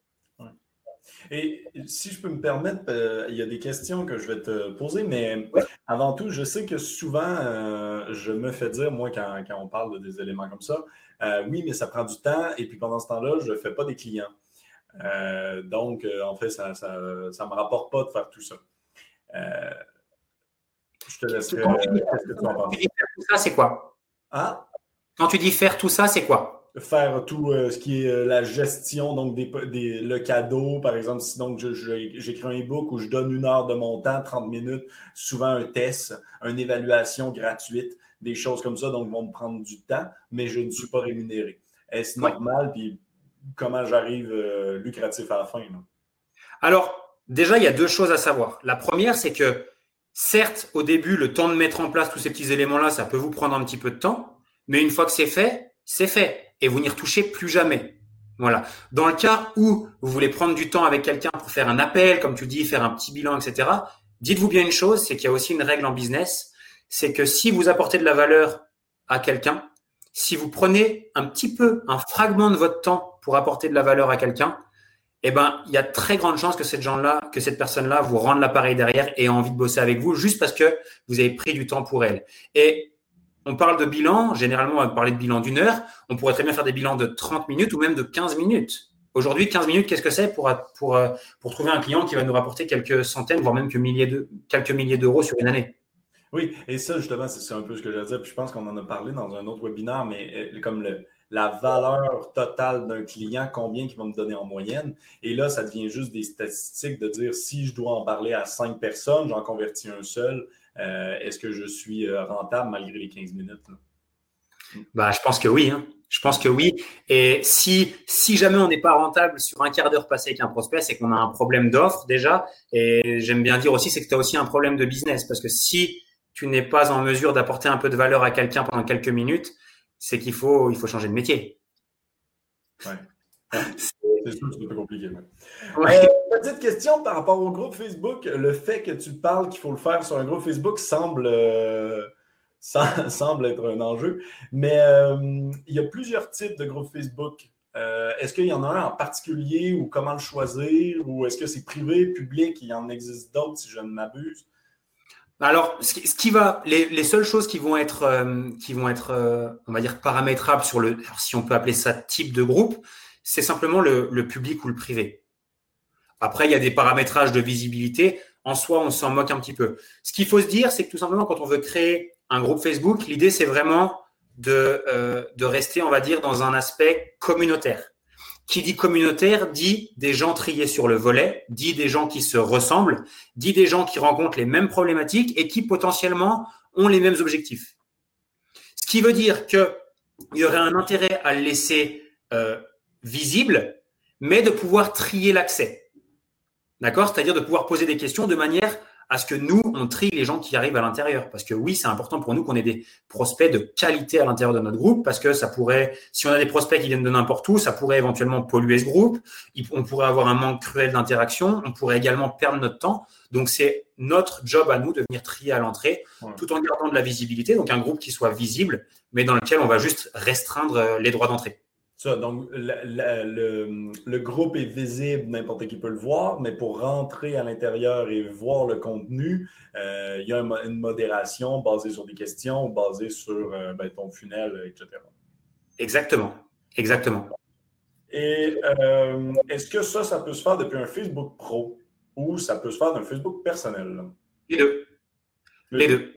Et si je peux me permettre, euh, il y a des questions que je vais te poser, mais avant tout, je sais que souvent, euh, je me fais dire, moi, quand, on parle de des éléments comme ça, euh, oui, mais ça prend du temps, et puis pendant ce temps-là, je ne fais pas des clients. donc, en fait, ça ne me rapporte pas de faire tout ça. je te laisse. Quand tu dis, faire tout ça, c'est quoi? Ah? Quand tu dis faire tout ça, c'est quoi? Faire tout euh, ce qui est euh, la gestion, donc des, le cadeau, par exemple, si donc j'écris un e-book où je donne une heure de mon temps, 30 minutes, souvent un test, une évaluation gratuite, des choses comme ça, donc vont me prendre du temps, mais je ne suis pas rémunéré. Est-ce normal? Puis comment j'arrive euh, lucratif à la fin? Alors, déjà, il y a deux choses à savoir. La première, c'est que certes, au début, le temps de mettre en place tous ces petits éléments-là, ça peut vous prendre un petit peu de temps, mais une fois que c'est fait, c'est fait et vous n'y retouchez plus jamais. Voilà. Dans le cas où vous voulez prendre du temps avec quelqu'un pour faire un appel, comme tu dis, faire un petit bilan, etc., dites-vous bien une chose, c'est qu'il y a aussi une règle en business, c'est que si vous apportez de la valeur à quelqu'un, si vous prenez un petit peu, un fragment de votre temps pour apporter de la valeur à quelqu'un, eh ben, il y a très grande chance que cette personne-là vous rende l'appareil derrière et ait envie de bosser avec vous juste parce que vous avez pris du temps pour elle. Et on parle de bilan, généralement, on va parler de bilan d'une heure. On pourrait très bien faire des bilans de 30 minutes ou même de 15 minutes. Aujourd'hui, 15 minutes, qu'est-ce que c'est pour, trouver un client qui va nous rapporter quelques centaines, voire même quelques milliers d'euros sur une année? Oui, et ça, justement, c'est un peu ce que je dire. Je pense qu'on en a parlé dans un autre webinaire, mais euh, comme la valeur totale d'un client, combien il va me donner en moyenne? Et là, ça devient juste des statistiques de dire si je dois en parler à cinq personnes, j'en convertis un seul. Euh, est-ce que je suis euh, rentable malgré les 15 minutes? Bah, je pense que oui. Hein. Je pense que oui. Et si, si jamais on n'est pas rentable sur un quart d'heure passé avec un prospect, c'est qu'on a un problème d'offre déjà. Et j'aime bien dire aussi, c'est que tu as aussi un problème de business. Parce que si tu n'es pas en mesure d'apporter un peu de valeur à quelqu'un pendant quelques minutes, c'est qu'il faut, il faut changer de métier. Ouais. C'est sûr que c'est un peu compliqué. Euh, petite question par rapport au groupe Facebook. Le fait que tu parles qu'il faut le faire sur un groupe Facebook semble, euh, semble être un enjeu. Mais euh, il y a plusieurs types de groupes Facebook. est-ce qu'il y en a un en particulier ou comment le choisir? Ou est-ce que c'est privé, public? Il y en existe d'autres si je ne m'abuse? Alors, ce qui va, les, seules choses qui vont être, qui vont être, on va dire paramétrables sur le, si on peut appeler ça type de groupe, c'est simplement le, public ou le privé. Après, il y a des paramétrages de visibilité. En soi, on s'en moque un petit peu. Ce qu'il faut se dire, c'est que tout simplement, quand on veut créer un groupe Facebook, l'idée, c'est vraiment de, euh, de rester, on va dire, dans un aspect communautaire. Qui dit communautaire dit des gens triés sur le volet, dit des gens qui se ressemblent, dit des gens qui rencontrent les mêmes problématiques et qui potentiellement ont les mêmes objectifs. Ce qui veut dire qu'il y aurait un intérêt à laisser euh, visible, mais de pouvoir trier l'accès. D'accord? C'est-à-dire de pouvoir poser des questions de manière à ce que nous, on trie les gens qui arrivent à l'intérieur. Parce que oui, c'est important pour nous qu'on ait des prospects de qualité à l'intérieur de notre groupe, parce que ça pourrait, si on a des prospects qui viennent de n'importe où, ça pourrait éventuellement polluer ce groupe. On pourrait avoir un manque cruel d'interaction. On pourrait également perdre notre temps. Donc, c'est notre job à nous de venir trier à l'entrée, tout en gardant de la visibilité. Donc, un groupe qui soit visible, mais dans lequel on va juste restreindre euh, les droits d'entrée. Ça, donc le, groupe est visible, n'importe qui peut le voir, mais pour rentrer à l'intérieur et voir le contenu, euh, il y a une modération basée sur des questions, ou basée sur euh, ben, ton funnel, etc. Exactement, exactement. Et est-ce que ça, ça peut se faire depuis un Facebook Pro ou ça peut se faire d'un Facebook personnel? Les deux. Les deux.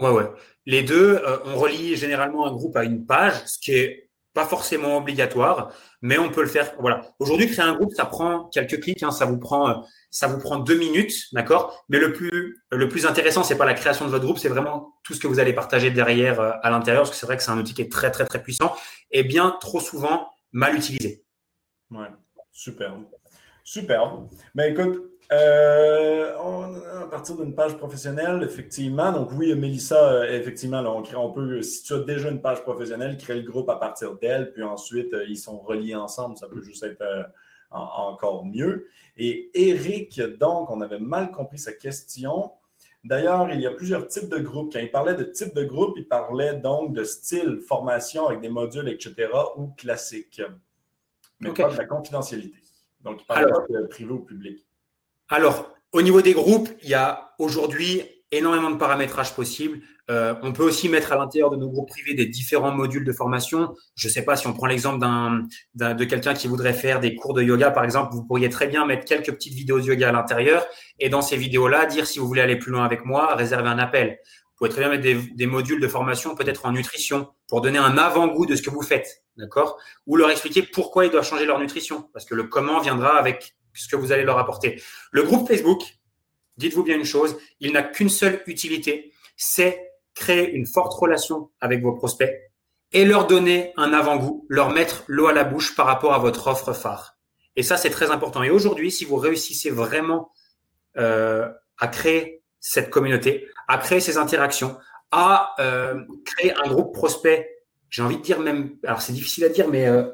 Ouais, ouais. Les deux, on relie généralement un groupe à une page, ce qui est pas forcément obligatoire, mais on peut le faire. Voilà. Aujourd'hui, créer un groupe, ça prend quelques clics, hein, ça vous prend, euh, ça vous prend deux minutes, d'accord? Mais le plus, le plus intéressant, c'est pas la création de votre groupe, c'est vraiment tout ce que vous allez partager derrière euh, à l'intérieur, parce que c'est vrai que c'est un outil qui est très très très puissant et bien trop souvent mal utilisé. Ouais, super, super. Mais ben, écoute, euh, à partir d'une page professionnelle, effectivement. Donc oui, Mélissa, euh, effectivement, on, crée, on peut, si tu as déjà une page professionnelle, créer le groupe à partir d'elle, puis ensuite, euh, ils sont reliés ensemble. Ça peut juste être encore mieux. Et Eric, donc, on avait mal compris sa question. D'ailleurs, il y a plusieurs types de groupes. Quand il parlait de type de groupe, il parlait donc de style, formation avec des modules, etc., ou classique. Mais pas de la confidentialité. Donc, il parlait pas de privé ou public. Alors, au niveau des groupes, il y a aujourd'hui énormément de paramétrage possibles. Euh, on peut aussi mettre à l'intérieur de nos groupes privés des différents modules de formation. Je ne sais pas si on prend l'exemple d'un, de quelqu'un qui voudrait faire des cours de yoga, par exemple, vous pourriez très bien mettre quelques petites vidéos de yoga à l'intérieur et dans ces vidéos-là, dire si vous voulez aller plus loin avec moi, réserver un appel. Vous pouvez très bien mettre des modules de formation, peut-être en nutrition, pour donner un avant-goût de ce que vous faites, d'accord? Ou leur expliquer pourquoi ils doivent changer leur nutrition, parce que le comment viendra avec ce que vous allez leur apporter. Le groupe Facebook, dites-vous bien une chose, il n'a qu'une seule utilité, c'est créer une forte relation avec vos prospects et leur donner un avant-goût, leur mettre l'eau à la bouche par rapport à votre offre phare. Et ça, c'est très important. Et aujourd'hui, si vous réussissez vraiment euh, à créer cette communauté, à créer ces interactions, à euh, créer un groupe prospect, j'ai envie de dire même, alors c'est difficile à dire, mais euh,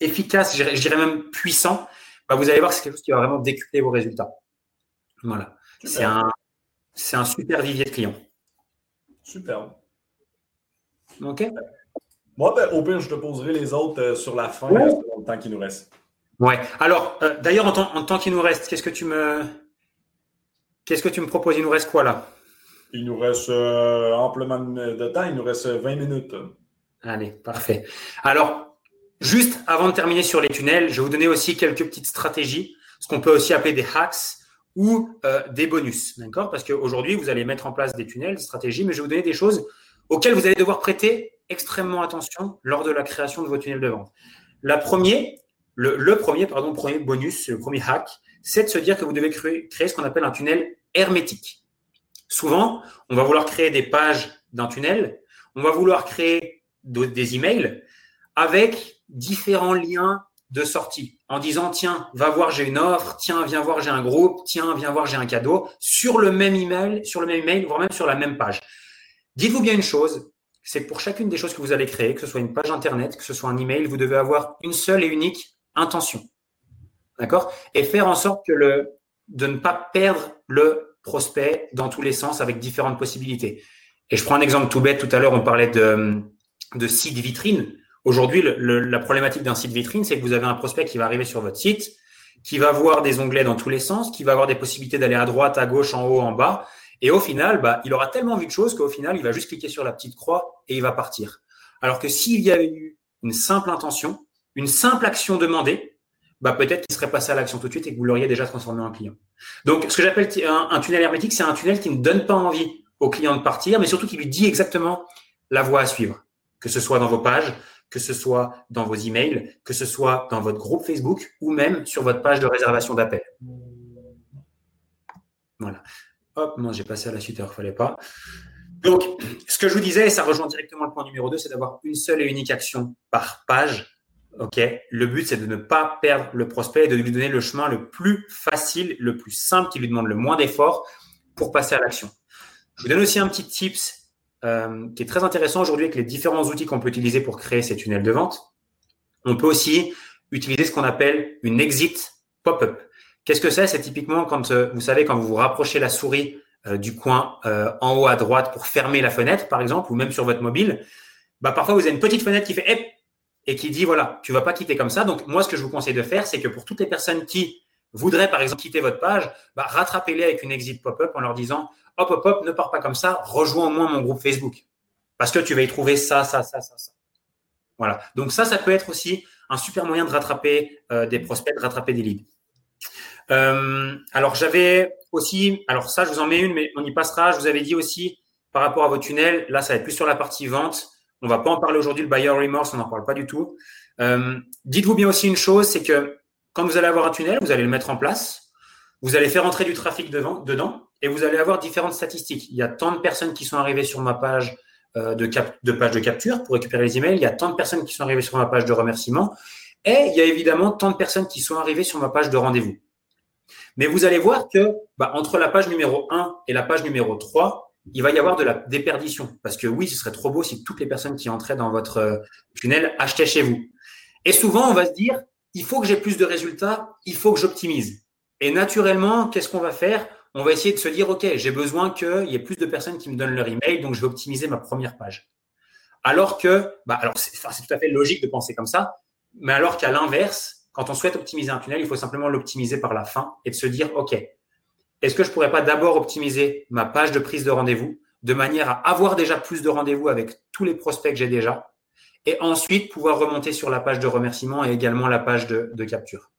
efficace, je dirais même puissant, bah, vous allez voir c'est quelque chose qui va vraiment décupler vos résultats. Voilà. C'est un, c'est un super vivier de clients. Super. OK. Moi, ben, au pire, je te poserai les autres euh, sur la fin, dans le temps qu'il nous reste. Ouais. Alors, euh, d'ailleurs, en, temps, en temps qu'il nous reste, qu'est-ce que tu me, qu'est-ce que tu me proposes? Il nous reste quoi là? Il nous reste euh, amplement de temps. Il nous reste 20 minutes. Allez, parfait. Alors, Juste avant de terminer sur les tunnels, je vais vous donner aussi quelques petites stratégies, ce qu'on peut aussi appeler des hacks ou euh, des bonus, d'accord? Parce qu'aujourd'hui, vous allez mettre en place des tunnels, des stratégies, mais je vais vous donner des choses auxquelles vous allez devoir prêter extrêmement attention lors de la création de vos tunnels de vente. La première, le, premier, pardon, premier bonus, le premier hack, c'est de se dire que vous devez créer, créer ce qu'on appelle un tunnel hermétique. Souvent, on va vouloir créer des pages d'un tunnel, on va vouloir créer des emails avec différents liens de sortie en disant tiens, va voir, j'ai une offre, tiens, viens voir, j'ai un groupe, tiens, viens voir, j'ai un cadeau sur le même email, sur le même email, voire même sur la même page. Dites-vous bien une chose, c'est pour chacune des choses que vous allez créer, que ce soit une page internet, que ce soit un email, vous devez avoir une seule et unique intention. D'accord? Et faire en sorte que le, de ne pas perdre le prospect dans tous les sens avec différentes possibilités. Et je prends un exemple tout bête. Tout à l'heure, on parlait de, de site vitrine. Aujourd'hui, la problématique d'un site vitrine, c'est que vous avez un prospect qui va arriver sur votre site, qui va voir des onglets dans tous les sens, qui va avoir des possibilités d'aller à droite, à gauche, en haut, en bas. Et au final, bah, il aura tellement vu de choses qu'au final, il va juste cliquer sur la petite croix et il va partir. Alors que s'il y avait eu une simple intention, une simple action demandée, bah, peut-être qu'il serait passé à l'action tout de suite et que vous l'auriez déjà transformé en client. Donc, ce que j'appelle un, un tunnel hermétique, c'est un tunnel qui ne donne pas envie au client de partir, mais surtout qui lui dit exactement la voie à suivre, que ce soit dans vos pages, que ce soit dans vos emails, que ce soit dans votre groupe Facebook ou même sur votre page de réservation d'appel. Voilà. Hop, moi j'ai passé à la suite alors il ne fallait pas. Donc, ce que je vous disais, et ça rejoint directement le point numéro 2, c'est d'avoir une seule et unique action par page. OK? Le but, c'est de ne pas perdre le prospect et de lui donner le chemin le plus facile, le plus simple, qui lui demande le moins d'efforts pour passer à l'action. Je vous donne aussi un petit tips euh, qui est très intéressant aujourd'hui avec les différents outils qu'on peut utiliser pour créer ces tunnels de vente. On peut aussi utiliser ce qu'on appelle une exit pop-up. Qu'est-ce que c'est? C'est typiquement quand euh, vous savez quand vous vous rapprochez la souris euh, du coin en haut à droite pour fermer la fenêtre, par exemple, ou même sur votre mobile. Bah parfois vous avez une petite fenêtre qui fait et qui dit voilà, tu vas pas quitter comme ça. Donc moi, ce que je vous conseille de faire, c'est que pour toutes les personnes qui voudraient par exemple quitter votre page, bah, rattrapez-les avec une exit pop-up en leur disant hop hop hop, ne pars pas comme ça, rejoins au moins mon groupe Facebook parce que tu vas y trouver ça, ça, ça, ça. Voilà. Donc ça, ça peut être aussi un super moyen de rattraper euh, des prospects, de rattraper des leads. Euh, alors j'avais aussi, alors ça, je vous en mets une, mais on y passera. Je vous avais dit aussi par rapport à vos tunnels, là, ça va être plus sur la partie vente. On va pas en parler aujourd'hui, le buyer remorse, on n'en parle pas du tout. Euh, dites-vous bien aussi une chose, c'est que quand vous allez avoir un tunnel, vous allez le mettre en place, vous allez faire entrer du trafic devant, dedans et vous allez avoir différentes statistiques. Il y a tant de personnes qui sont arrivées sur ma page euh, de, page de capture pour récupérer les emails, il y a tant de personnes qui sont arrivées sur ma page de remerciement et il y a évidemment tant de personnes qui sont arrivées sur ma page de rendez-vous. Mais vous allez voir que bah, entre la page numéro 1 et la page numéro 3, il va y avoir de la déperdition. Parce que oui, ce serait trop beau si toutes les personnes qui entraient dans votre euh, tunnel achetaient chez vous. Et souvent, on va se dire, il faut que j'ai plus de résultats, il faut que j'optimise. Et naturellement, qu'est-ce qu'on va faire? On va essayer de se dire, OK, j'ai besoin qu'il y ait plus de personnes qui me donnent leur email, donc je vais optimiser ma première page. Alors que, bah, alors c'est tout à fait logique de penser comme ça, mais alors qu'à l'inverse, quand on souhaite optimiser un tunnel, il faut simplement l'optimiser par la fin et de se dire, OK, est-ce que je pourrais pas d'abord optimiser ma page de prise de rendez-vous de manière à avoir déjà plus de rendez-vous avec tous les prospects que j'ai déjà et ensuite pouvoir remonter sur la page de remerciement et également la page de, capture.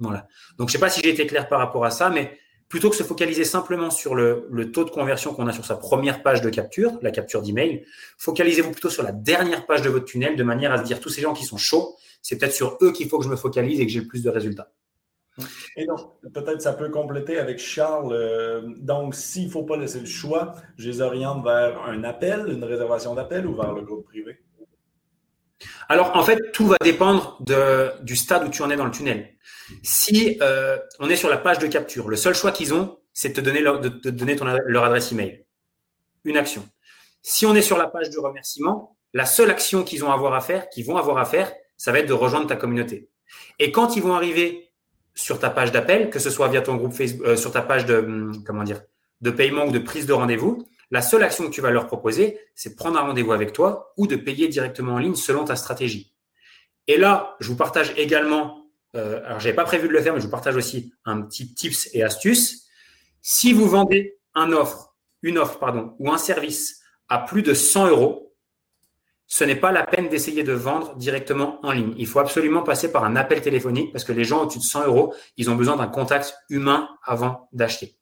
Voilà. Donc, je sais pas si j'ai été clair par rapport à ça, mais plutôt que se focaliser simplement sur le, taux de conversion qu'on a sur sa première page de capture, la capture d'email, focalisez-vous plutôt sur la dernière page de votre tunnel de manière à se dire tous ces gens qui sont chauds, c'est peut-être sur eux qu'il faut que je me focalise et que j'ai le plus de résultats. Et donc, peut-être ça peut compléter avec Charles. Euh, donc, s'il ne faut pas laisser le choix, je les oriente vers un appel, une réservation d'appel ou vers le groupe privé? Alors, en fait, tout va dépendre du stade où tu en es dans le tunnel. Si euh, on est sur la page de capture, le seul choix qu'ils ont, c'est de te donner, leur, de, de donner adresse email. Une action. Si on est sur la page de remerciement, la seule action qu'ils ont avoir à faire, qu'ils vont avoir à faire, ça va être de rejoindre ta communauté. Et quand ils vont arriver sur ta page d'appel, que ce soit via ton groupe Facebook, euh, sur ta page de hum, comment dire, de paiement ou de prise de rendez-vous, la seule action que tu vas leur proposer, c'est de prendre un rendez-vous avec toi ou de payer directement en ligne selon ta stratégie. Et là, je vous partage également, euh, alors j'avais pas prévu de le faire, mais je vous partage aussi un petit tips et astuce. Si vous vendez un offre, une offre pardon, ou un service à plus de 100 euros, ce n'est pas la peine d'essayer de vendre directement en ligne. Il faut absolument passer par un appel téléphonique parce que les gens au-dessus de 100 euros, ils ont besoin d'un contact humain avant d'acheter.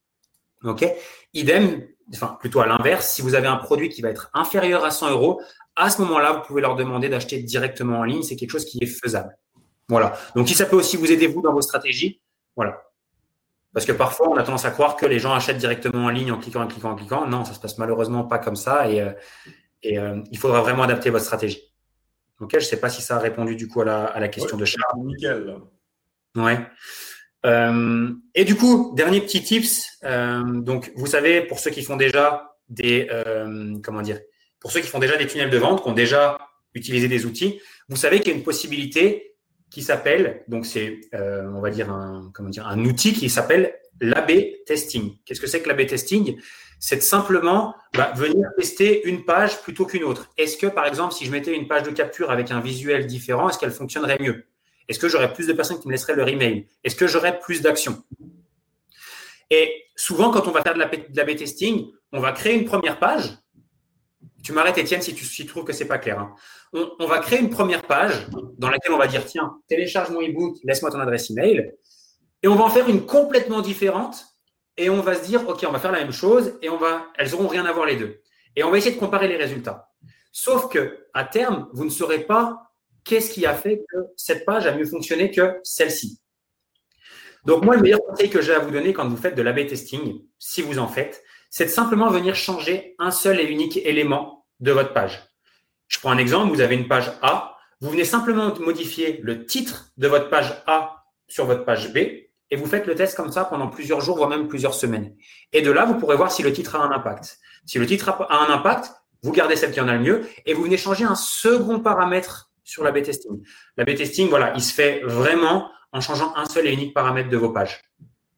OK Idem, enfin plutôt à l'inverse, si vous avez un produit qui va être inférieur à 100 euros, à ce moment-là, vous pouvez leur demander d'acheter directement en ligne. C'est quelque chose qui est faisable. Voilà. Donc, si ça peut aussi vous aider, vous, dans vos stratégies, voilà. Parce que parfois, on a tendance à croire que les gens achètent directement en ligne en cliquant, en cliquant, en cliquant. Non, ça se passe malheureusement pas comme ça. Et, euh, et euh, il faudra vraiment adapter votre stratégie. Ok, je ne sais pas si ça a répondu du coup à la, à la question de Charles. Nickel. Ouais. Euh, et du coup, dernier petit tips. Euh, donc, vous savez, pour ceux qui font déjà des, euh, comment dire, pour ceux qui font déjà des tunnels de vente, qui ont déjà utilisé des outils, vous savez qu'il y a une possibilité qui s'appelle, donc c'est, on va dire un, comment dire, un outil qui s'appelle l'AB testing. Qu'est-ce que c'est que l'AB testing? C'est simplement bah, venir tester une page plutôt qu'une autre. Est-ce que, par exemple, si je mettais une page de capture avec un visuel différent, est-ce qu'elle fonctionnerait mieux? Est-ce que j'aurais plus de personnes qui me laisseraient leur email? Est-ce que j'aurais plus d'actions? Et souvent, quand on va faire de la, testing, on va créer une première page. Tu m'arrêtes, Étienne, si tu, trouves que c'est pas clair. Hein. On, va créer une première page dans laquelle on va dire tiens, télécharge mon ebook, laisse-moi ton adresse email. Et on va en faire une complètement différente et on va se dire, OK, on va faire la même chose et on va, elles auront rien à voir les deux. Et on va essayer de comparer les résultats. Sauf que, à terme, vous ne saurez pas qu'est-ce qui a fait que cette page a mieux fonctionné que celle-ci? Donc, moi, le meilleur conseil que j'ai à vous donner quand vous faites de l'AB testing, si vous en faites, c'est de simplement venir changer un seul et unique élément de votre page. Je prends un exemple, vous avez une page A, vous venez simplement modifier le titre de votre page A sur votre page B et vous faites le test comme ça pendant plusieurs jours, voire même plusieurs semaines. Et de là, vous pourrez voir si le titre a un impact. Si le titre a un impact, vous gardez celle qui en a le mieux et vous venez changer un second paramètre sur la B-testing. La B-testing, voilà, il se fait vraiment en changeant un seul et unique paramètre de vos pages.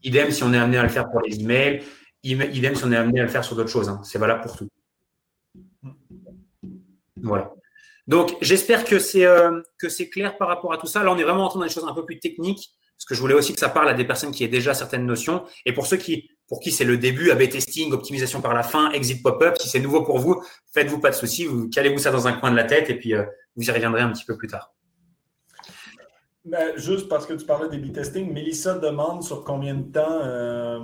Idem si on est amené à le faire pour les emails, idem si on est amené à le faire sur d'autres choses. Hein. C'est valable pour tout. Voilà. Donc, j'espère que c'est euh, que c'est clair par rapport à tout ça. Là, on est vraiment entré dans des choses un peu plus techniques, parce que je voulais aussi que ça parle à des personnes qui aient déjà certaines notions. Et pour ceux qui, pour qui c'est le début, AB testing, optimisation par la fin, exit pop-up, si c'est nouveau pour vous, faites-vous pas de soucis, vous calez-vous ça dans un coin de la tête et puis euh, vous y reviendrez un petit peu plus tard. Ben, juste parce que tu parlais d'A-B testing, Mélissa demande sur combien de temps euh,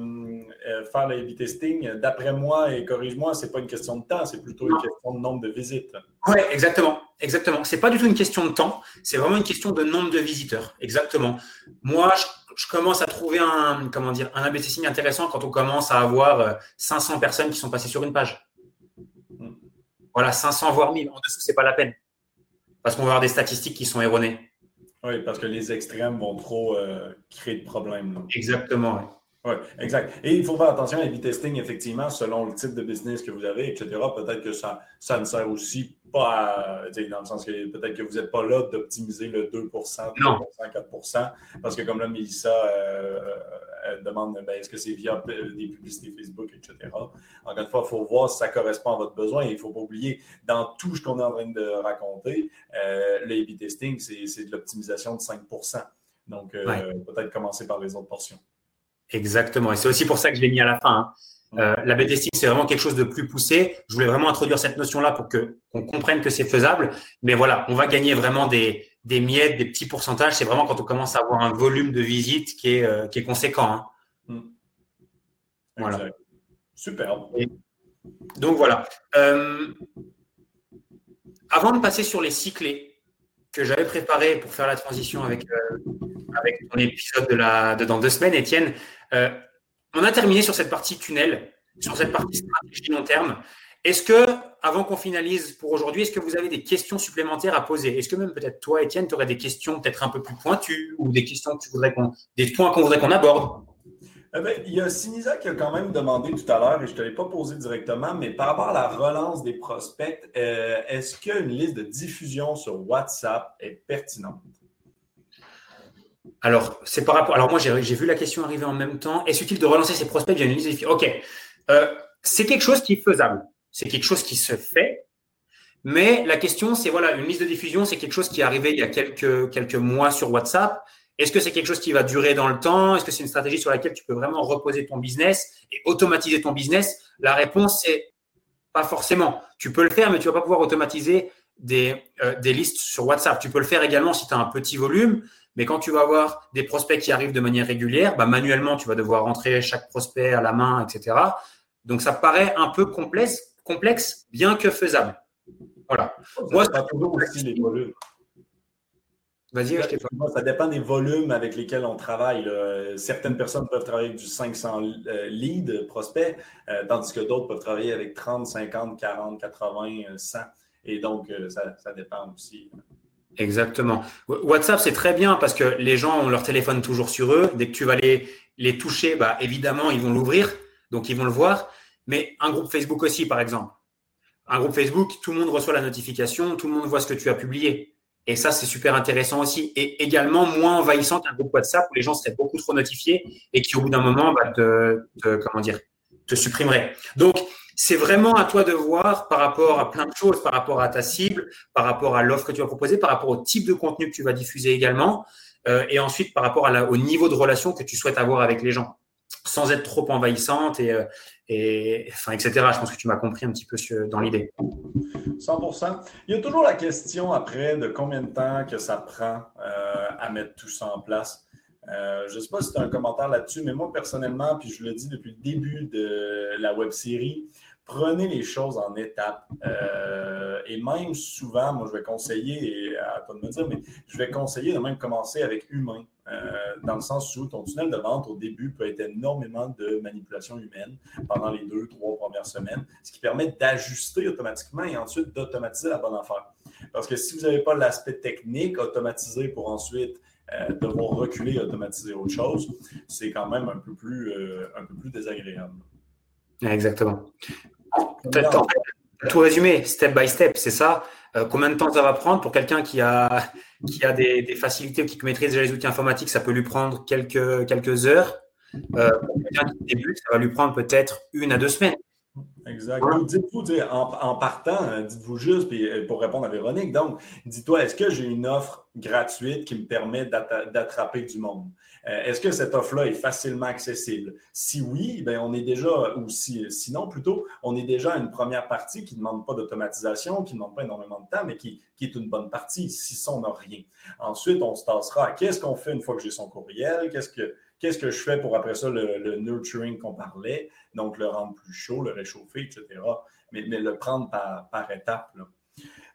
euh, faire l'A-B testing. D'après moi, et corrige-moi, ce n'est pas une question de temps, c'est plutôt une question de nombre de visites. Oui, exactement. Exactement. Ce n'est pas du tout une question de temps, c'est vraiment une question de nombre de visiteurs. Exactement. Moi, je, commence à trouver un, comment dire, un intéressant quand on commence à avoir 500 euh, personnes qui sont passées sur une page. Hmm. Voilà, 500 voire 1000. En dessous, ce n'est pas la peine. Parce qu'on va avoir des statistiques qui sont erronées. Oui, parce que les extrêmes vont trop euh, créer de problèmes. Exactement. Oui, exact. Et il faut faire attention à l'A-B testing, effectivement, selon le type de business que vous avez, etc. Peut-être que ça, ça ne sert aussi pas à, dans le sens que peut-être que vous n'êtes pas là d'optimiser le 2 3 4 parce que comme là, Mélissa euh, elle demande ben, est-ce que c'est via des publicités Facebook, etc. Encore une fois, il faut voir si ça correspond à votre besoin. il ne faut pas oublier, dans tout ce qu'on est en train de raconter, euh, le A-B testing, c'est de l'optimisation de 5% Donc, euh, peut-être commencer par les autres portions. Exactement. Et c'est aussi pour ça que je l'ai mis à la fin. Hein. Euh, la B-testing, c'est vraiment quelque chose de plus poussé. Je voulais vraiment introduire cette notion-là pour que qu'on comprenne que c'est faisable. Mais voilà, on va gagner vraiment des, des miettes, des petits pourcentages. C'est vraiment quand on commence à avoir un volume de visites qui est, euh, qui est conséquent. Hein. Hmm. Voilà. Super. donc voilà. Euh, avant de passer sur les cyclés que j'avais préparés pour faire la transition avec, avec ton épisode de, la, de dans deux semaines, Étienne, on a terminé sur cette partie tunnel, sur cette partie stratégie long terme. Est-ce que, avant qu'on finalise pour aujourd'hui, est-ce que vous avez des questions supplémentaires à poser? Est-ce que même peut-être toi, Étienne, tu aurais des questions peut-être un peu plus pointues ou des questions que tu voudrais qu'on, des points qu'on voudrait qu'on aborde? Eh ben, il y a Sinisa qui a quand même demandé tout à l'heure, et je ne te l'ai pas posé directement, mais par rapport à la relance des prospects, euh, est-ce qu'une liste de diffusion sur WhatsApp est pertinente? Alors, c'est par rapport. Alors, moi, j'ai vu la question arriver en même temps. Est-ce utile de relancer ses prospects via une liste OK. Euh, c'est quelque chose qui est faisable. C'est quelque chose qui se fait. Mais la question, c'est voilà, une liste de diffusion, c'est quelque chose qui est arrivé il y a quelques, mois sur WhatsApp. Est-ce que c'est quelque chose qui va durer dans le temps? Est-ce que c'est une stratégie sur laquelle tu peux vraiment reposer ton business et automatiser ton business? La réponse, c'est pas forcément. Tu peux le faire, mais tu vas pas pouvoir automatiser des, euh, des listes sur WhatsApp. Tu peux le faire également si tu as un petit volume, mais quand tu vas avoir des prospects qui arrivent de manière régulière, bah, manuellement, tu vas devoir rentrer chaque prospect à la main, etc. Donc, ça paraît un peu complexe, complexe bien que faisable. Voilà. Moi, ça toujours aussi les volumes. Vas-y, Ça dépend des volumes avec lesquels on travaille. Certaines personnes peuvent travailler avec du 500 euh, leads, prospects, euh, tandis que d'autres peuvent travailler avec 30, 50, 40, 80, 100. Et donc, euh, ça, ça dépend aussi. Exactement. WhatsApp, c'est très bien parce que les gens ont leur téléphone toujours sur eux. Dès que tu vas les, les toucher, bah, évidemment, ils vont l'ouvrir, donc ils vont le voir. Mais un groupe Facebook aussi, par exemple. Un groupe Facebook, tout le monde reçoit la notification, tout le monde voit ce que tu as publié. Et ça, c'est super intéressant aussi. Et également moins envahissant qu'un groupe WhatsApp où les gens seraient beaucoup trop notifiés et qui, au bout d'un moment, bah, te, comment dire, te supprimeraient. Donc, c'est vraiment à toi de voir par rapport à plein de choses, par rapport à ta cible, par rapport à l'offre que tu vas proposer, par rapport au type de contenu que tu vas diffuser également, euh, et ensuite par rapport au niveau de relation que tu souhaites avoir avec les gens, sans être trop envahissante et, euh, etc. Je pense que tu m'as compris un petit peu dans l'idée. 100%. Il y a toujours la question après de combien de temps que ça prend euh, à mettre tout ça en place. je ne sais pas si tu as un commentaire là-dessus, mais moi personnellement, puis je le dis depuis le début de la web série, prenez les choses en étapes. Euh, et même souvent, moi, je vais conseiller, et à toi de me dire, mais je vais conseiller de même commencer avec humain, euh, dans le sens où ton tunnel de vente au début peut être énormément de manipulation humaine pendant les deux, trois premières semaines, ce qui permet d'ajuster automatiquement et ensuite d'automatiser la bonne affaire. Parce que si vous n'avez pas l'aspect technique automatisé pour ensuite devoir reculer et automatiser autre chose, c'est quand même un peu plus, un peu plus désagréable. Exactement. Tout résumé, step by step, c'est ça. combien de temps ça va prendre pour quelqu'un qui a, qui a des, des, facilités ou qui maîtrise déjà les outils informatiques, ça peut lui prendre quelques, quelques heures. Euh, pour quelqu'un qui débute, ça va lui prendre peut-être une à deux semaines. Exact. Dites-vous, en, partant, euh, dites-vous juste, puis euh, pour répondre à Véronique, donc, dis-toi, est-ce que j'ai une offre gratuite qui me permet d'attraper du monde? Euh, est-ce que cette offre-là est facilement accessible? Si oui, ben on est déjà, ou si, sinon plutôt, on est déjà à une première partie qui ne demande pas d'automatisation, qui ne demande pas énormément de temps, mais qui, est une bonne partie. Si ça, on n'a rien. Ensuite, on se tassera à qu'est-ce qu'on fait une fois que j'ai son courriel? Qu'est-ce que, qu'est-ce que je fais pour après ça le, nurturing qu'on parlait? Donc, le rendre plus chaud, le réchauffer, etc. Mais, le prendre par, étapes.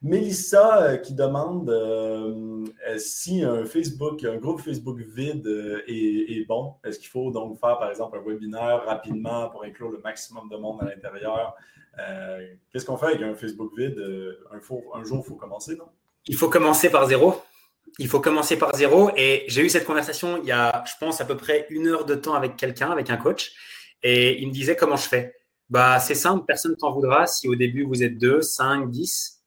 Mélissa euh, qui demande euh, euh, si un Facebook, un groupe Facebook vide est, bon. Est-ce qu'il faut donc faire, par exemple, un webinaire rapidement pour inclure le maximum de monde à l'intérieur? Qu'est-ce qu'on fait avec un Facebook vide? Un jour, il faut commencer, non? Il faut commencer par zéro. Il faut commencer par zéro. Et j'ai eu cette conversation il y a, je pense, à peu près une heure de temps avec quelqu'un, avec un coach. Et il me disait comment je fais? Bah, c'est simple, personne t'en voudra si au début vous êtes 2, 5, 10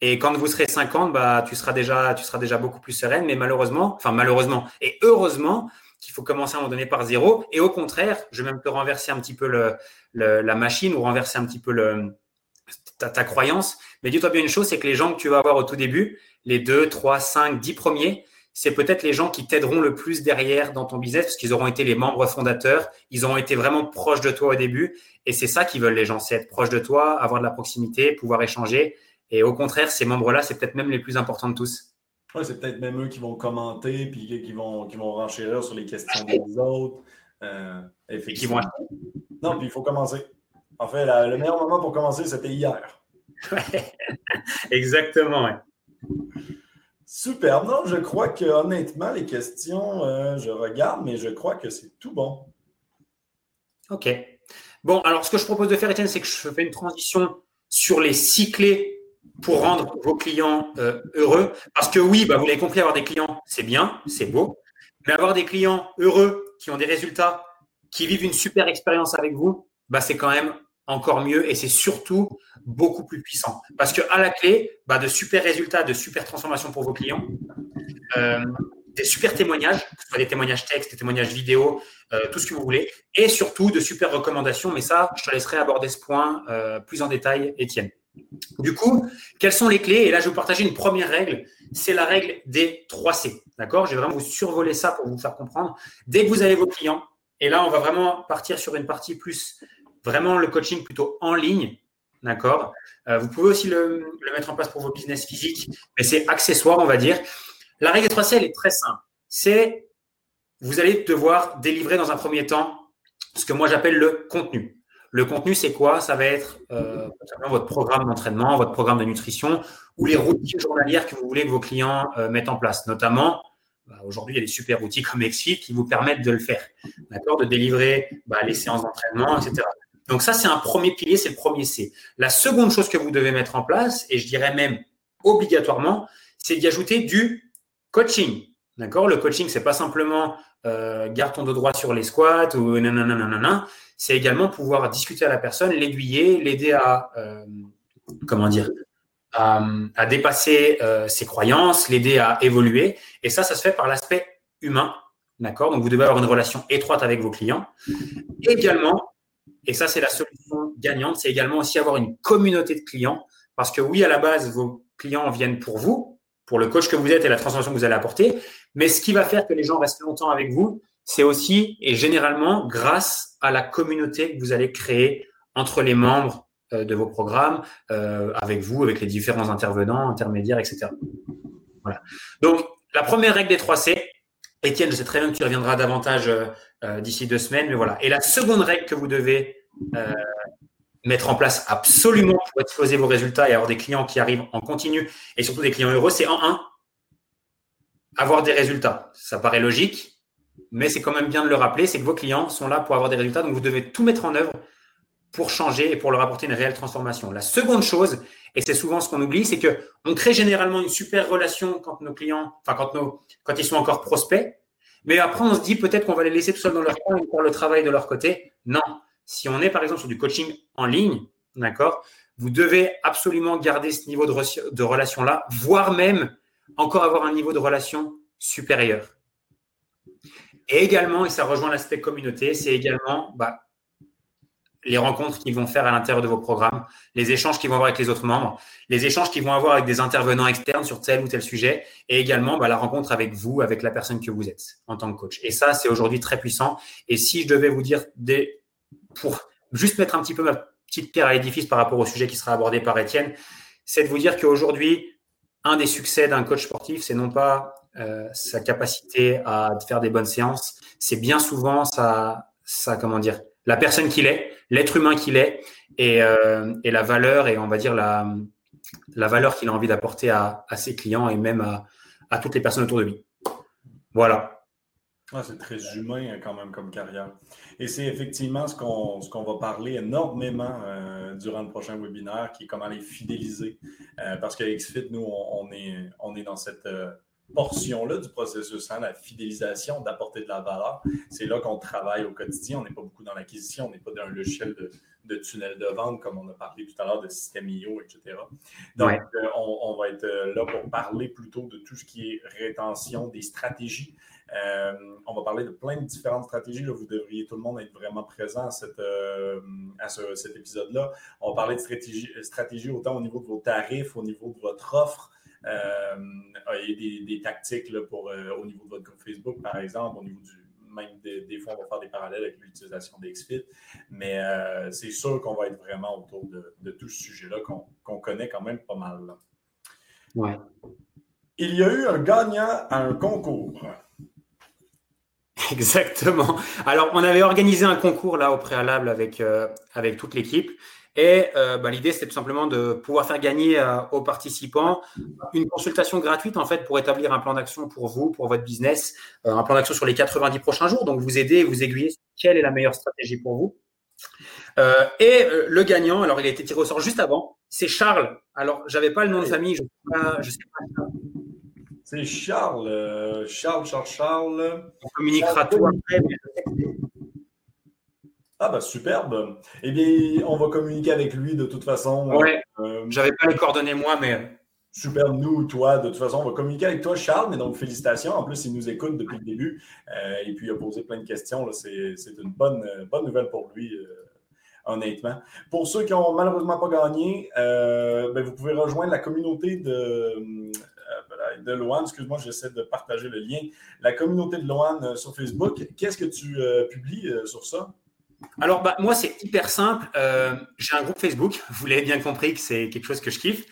et quand vous serez 50, bah, tu, seras déjà, beaucoup plus sereine. Mais malheureusement, enfin malheureusement et heureusement qu'il faut commencer à moment donné par zéro. Et au contraire, je vais même te renverser un petit peu la machine ou renverser un petit peu ta, ta croyance. Mais dis-toi bien une chose, c'est que les gens que tu vas avoir au tout début, les 2, 3, 5, 10 premiers, c'est peut-être les gens qui t'aideront le plus derrière dans ton business parce qu'ils auront été les membres fondateurs, ils auront été vraiment proches de toi au début. Et c'est ça qu'ils veulent les gens, c'est être proches de toi, avoir de la proximité, pouvoir échanger. Et au contraire, ces membres-là, c'est peut-être même les plus importants de tous. Oui, c'est peut-être même eux qui vont commenter, puis qui vont, qui vont renchérir sur les questions des autres. Euh, effectivement. Non, puis il faut commencer. En fait, le meilleur moment pour commencer, c'était hier. Exactement, Super. Non, je crois que honnêtement, les questions, euh, je regarde, mais je crois que c'est tout bon. OK. Bon, alors ce que je propose de faire, Étienne, c'est que je fais une transition sur les six clés pour rendre vos clients euh, heureux. Parce que oui, bah, vous l'avez compris, avoir des clients, c'est bien, c'est beau. Mais avoir des clients heureux, qui ont des résultats, qui vivent une super expérience avec vous, bah, c'est quand même encore mieux et c'est surtout beaucoup plus puissant. Parce que à la clé, bah, de super résultats, de super transformations pour vos clients, euh, des super témoignages, que ce soit des témoignages texte, des témoignages vidéo, euh, tout ce que vous voulez, et surtout de super recommandations. Mais ça, je te laisserai aborder ce point plus en détail, Étienne. Du coup, quelles sont les clés? Et là, je vais vous partager une première règle. C'est la règle des 3 C. D'accord? Je vais vraiment vous survoler ça pour vous faire comprendre. Dès que vous avez vos clients, et là, on va vraiment partir sur une partie plus, vraiment le coaching plutôt en ligne. D'accord euh, Vous pouvez aussi le, mettre en place pour vos business physiques, mais c'est accessoire, on va dire. La règle des 3 C, elle est très simple. C'est, vous allez devoir délivrer dans un premier temps ce que moi j'appelle le contenu. Le contenu, c'est quoi? Ça va être euh, votre programme d'entraînement, votre programme de nutrition ou les routines journalières que vous voulez que vos clients euh, mettent en place. Notamment, bah, aujourd'hui, il y a des super outils comme Exit qui vous permettent de le faire, d'accord? De délivrer bah, les séances d'entraînement, etc. Donc ça, c'est un premier pilier, c'est le premier C. La seconde chose que vous devez mettre en place, et je dirais même obligatoirement, c'est d'y ajouter du coaching. D'accord? Le coaching, c'est pas simplement euh, garde ton dos droit sur les squats ou nanana, c'est également pouvoir discuter à la personne, l'aiguiller, l'aider à, euh, comment dire, à, dépasser euh, ses croyances, l'aider à évoluer. Et ça, ça se fait par l'aspect humain. D'accord? Donc, vous devez avoir une relation étroite avec vos clients. également, et ça, c'est la solution gagnante, c'est également aussi avoir une communauté de clients. Parce que oui, à la base, vos clients viennent pour vous, pour le coach que vous êtes et la transformation que vous allez apporter. Mais ce qui va faire que les gens restent longtemps avec vous, c'est aussi et généralement grâce à la communauté que vous allez créer entre les membres euh, de vos programmes, euh, avec vous, avec les différents intervenants, intermédiaires, etc. Voilà. Donc, la première règle des 3 C, Étienne, je sais très bien que tu reviendras davantage euh, d'ici deux semaines. Et la seconde règle que vous devez mettre en place absolument pour exploser vos résultats et avoir des clients qui arrivent en continu et surtout des clients heureux, c'est en un, avoir des résultats. Ça paraît logique, mais c'est quand même bien de le rappeler, c'est que vos clients sont là pour avoir des résultats, donc vous devez tout mettre en œuvre pour changer et pour leur apporter une réelle transformation. La seconde chose, et c'est souvent ce qu'on oublie, c'est que on crée généralement une super relation quand nos clients, enfin quand ils sont encore prospects, mais après on se dit peut-être qu'on va les laisser tout seuls dans leur coin et faire le travail de leur côté. Non. Si on est par exemple sur du coaching en ligne, d'accord, vous devez absolument garder ce niveau de, relation-là, voire même encore avoir un niveau de relation supérieur. Et également, et ça rejoint l'aspect communauté, c'est également bah, les rencontres qu'ils vont faire à l'intérieur de vos programmes, les échanges qu'ils vont avoir avec les autres membres, les échanges qu'ils vont avoir avec des intervenants externes sur tel ou tel sujet, et également bah, la rencontre avec vous, avec la personne que vous êtes en tant que coach. Et ça, c'est aujourd'hui très puissant. Et si je devais vous dire des, pour juste mettre un petit peu ma petite pierre à l'édifice par rapport au sujet qui sera abordé par Étienne, c'est de vous dire qu'aujourd'hui, un des succès d'un coach sportif, c'est non pas euh, sa capacité à faire des bonnes séances, c'est bien souvent sa, sa comment dire, la personne qu'il est, l'être humain qu'il est et, euh, et, la valeur et on va dire la, la valeur qu'il a envie d'apporter à, à, ses clients et même à, à, toutes les personnes autour de lui. Voilà. Ah, c'est très humain hein, quand même comme carrière. Et c'est effectivement ce qu'on ce qu'on va parler énormément euh, durant le prochain webinaire, qui est comment les fidéliser. Euh, parce qu'avec XFIT, nous, on, est, on est dans cette portion-là du processus, hein, la fidélisation, d'apporter de la valeur. C'est là qu'on travaille au quotidien. On n'est pas beaucoup dans l'acquisition, on n'est pas dans un logiciel de, de, tunnel de vente, comme on a parlé tout à l'heure, de système IO, etc. Donc, euh, on, va être euh, là pour parler plutôt de tout ce qui est rétention, des stratégies. Euh, on va parler de plein de différentes stratégies. Là, vous devriez tout le monde être vraiment présent à, cette, à cet épisode-là. On va parler de stratégie, stratégie autant au niveau de vos tarifs, au niveau de votre offre, euh, des, tactiques là, pour, euh, au niveau de votre groupe Facebook, par exemple, au niveau du, même des, fois, on va faire des parallèles avec l'utilisation d'XFIT, mais euh, c'est sûr qu'on va être vraiment autour de, tout ce sujet-là qu'on connaît quand même pas mal. Ouais. Il y a eu un gagnant à un concours. Exactement. Alors, on avait organisé un concours là au préalable avec, avec toute l'équipe. Et euh, bah, l'idée, c'est tout simplement de pouvoir faire gagner euh, aux participants une consultation gratuite en fait pour établir un plan d'action pour vous, pour votre business, euh, un plan d'action sur les 90 prochains jours. Donc, vous aider, vous aiguiller sur quelle est la meilleure stratégie pour vous. et le gagnant, alors il a été tiré au sort juste avant, c'est Charles. Alors, j'avais pas le nom de famille, je sais pas. Je sais pas. C'est Charles, Charles, Charles, Charles. On communiquera tout après. Ah bah superbe. Eh bien, on va communiquer avec lui de toute façon. Ouais. Euh, J'avais pas les coordonnées moi, mais. Superbe, nous, toi, de toute façon, on va communiquer avec toi, Charles, mais donc félicitations. En plus, il nous écoute depuis le début euh, et puis il a posé plein de questions. C'est une bonne, bonne nouvelle pour lui, euh, honnêtement. Pour ceux qui n'ont malheureusement pas gagné, ben, vous pouvez rejoindre la communauté de, de Loan. Excuse-moi, j'essaie de partager le lien. La communauté de Loan sur Facebook. Qu'est-ce que tu publies sur ça? Alors, bah, moi, c'est hyper simple. Euh, j'ai un groupe Facebook. Vous l'avez bien compris que c'est quelque chose que je kiffe.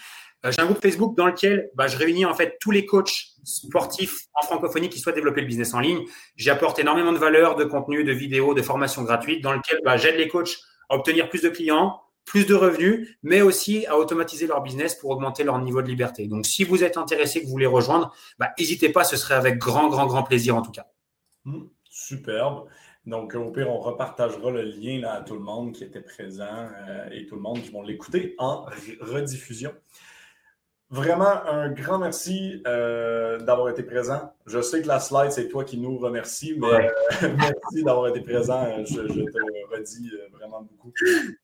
Euh, j'ai un groupe Facebook dans lequel bah, je réunis en fait tous les coachs sportifs en francophonie qui souhaitent développer le business en ligne. J'y apporte énormément de valeur, de contenu, de vidéos, de formations gratuites dans lequel bah, j'aide les coachs à obtenir plus de clients, plus de revenus, mais aussi à automatiser leur business pour augmenter leur niveau de liberté. Donc, si vous êtes intéressé, que vous voulez rejoindre, n'hésitez pas, ce serait avec grand, grand, grand plaisir en tout cas. Mmh, superbe. Donc, au pire, on repartagera le lien là, à tout le monde qui était présent euh, et tout le monde qui vont l'écouter en rediffusion. Vraiment, un grand merci euh, d'avoir été présent. Je sais que la slide, c'est toi qui nous remercie, mais euh, merci d'avoir été présent. Je, te redis vraiment beaucoup.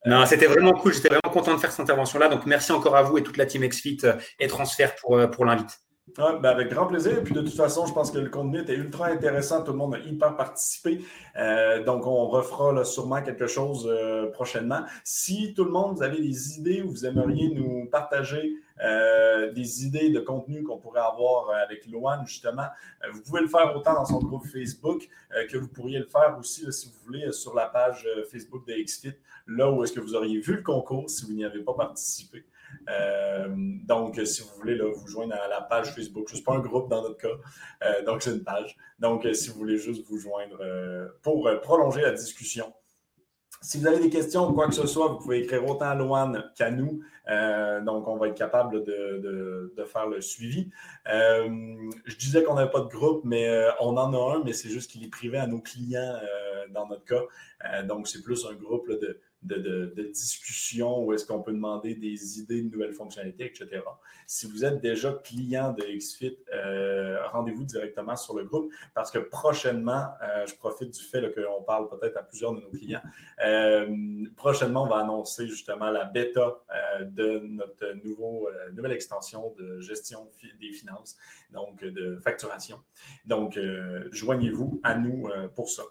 Non, c'était vraiment cool. J'étais vraiment content de faire cette intervention-là. Donc, merci encore à vous et toute la team XFIT et Transfert pour, pour l'invite. Ben, avec grand plaisir. Puis de toute façon, je pense que le contenu était ultra intéressant. Tout le monde a hyper participé. Euh, donc, on refera sûrement quelque chose euh, prochainement. Si tout le monde, vous avez des idées ou vous aimeriez nous partager euh, des idées de contenu qu'on pourrait avoir avec Loan, justement, vous pouvez le faire autant dans son groupe Facebook que vous pourriez le faire aussi, si vous voulez, sur la page Facebook de XFIT, là où est-ce que vous auriez vu le concours si vous n'y avez pas participé. Euh, donc, si vous voulez vous joindre à la page Facebook, ce pas un groupe dans notre cas, euh, donc c'est une page. Donc, euh, si vous voulez juste vous joindre pour prolonger la discussion. Si vous avez des questions ou quoi que ce soit, vous pouvez écrire autant à Loane qu'à nous. donc, on va être capable de, faire le suivi. je disais qu'on n'avait pas de groupe, mais on en a un, mais c'est juste qu'il est privé à nos clients dans notre cas. donc, c'est plus un groupe de, de, discussion où est-ce qu'on peut demander des idées de nouvelles fonctionnalités, etc. Si vous êtes déjà client de XFIT, euh, rendez-vous directement sur le groupe parce que prochainement, euh, je profite du fait qu'on parle peut-être à plusieurs de nos clients. Euh, prochainement, on va annoncer justement la bêta de notre nouveau, nouvelle extension de gestion des finances, donc de facturation. Donc, joignez-vous à nous pour ça.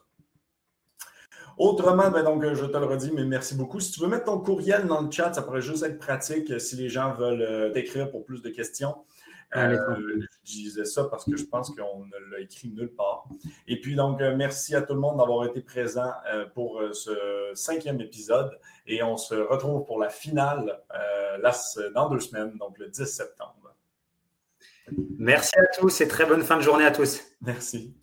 Autrement, ben donc, je te le redis, mais merci beaucoup. Si tu veux mettre ton courriel dans le chat, ça pourrait juste être pratique si les gens veulent euh, t'écrire pour plus de questions. Euh, je disais ça parce que je pense qu'on ne l'a écrit nulle part. Et puis, donc, euh, merci à tout le monde d'avoir été présent pour ce cinquième épisode. Et on se retrouve pour la finale dans deux semaines, donc le 10 septembre. Merci à tous et très bonne fin de journée à tous. Merci.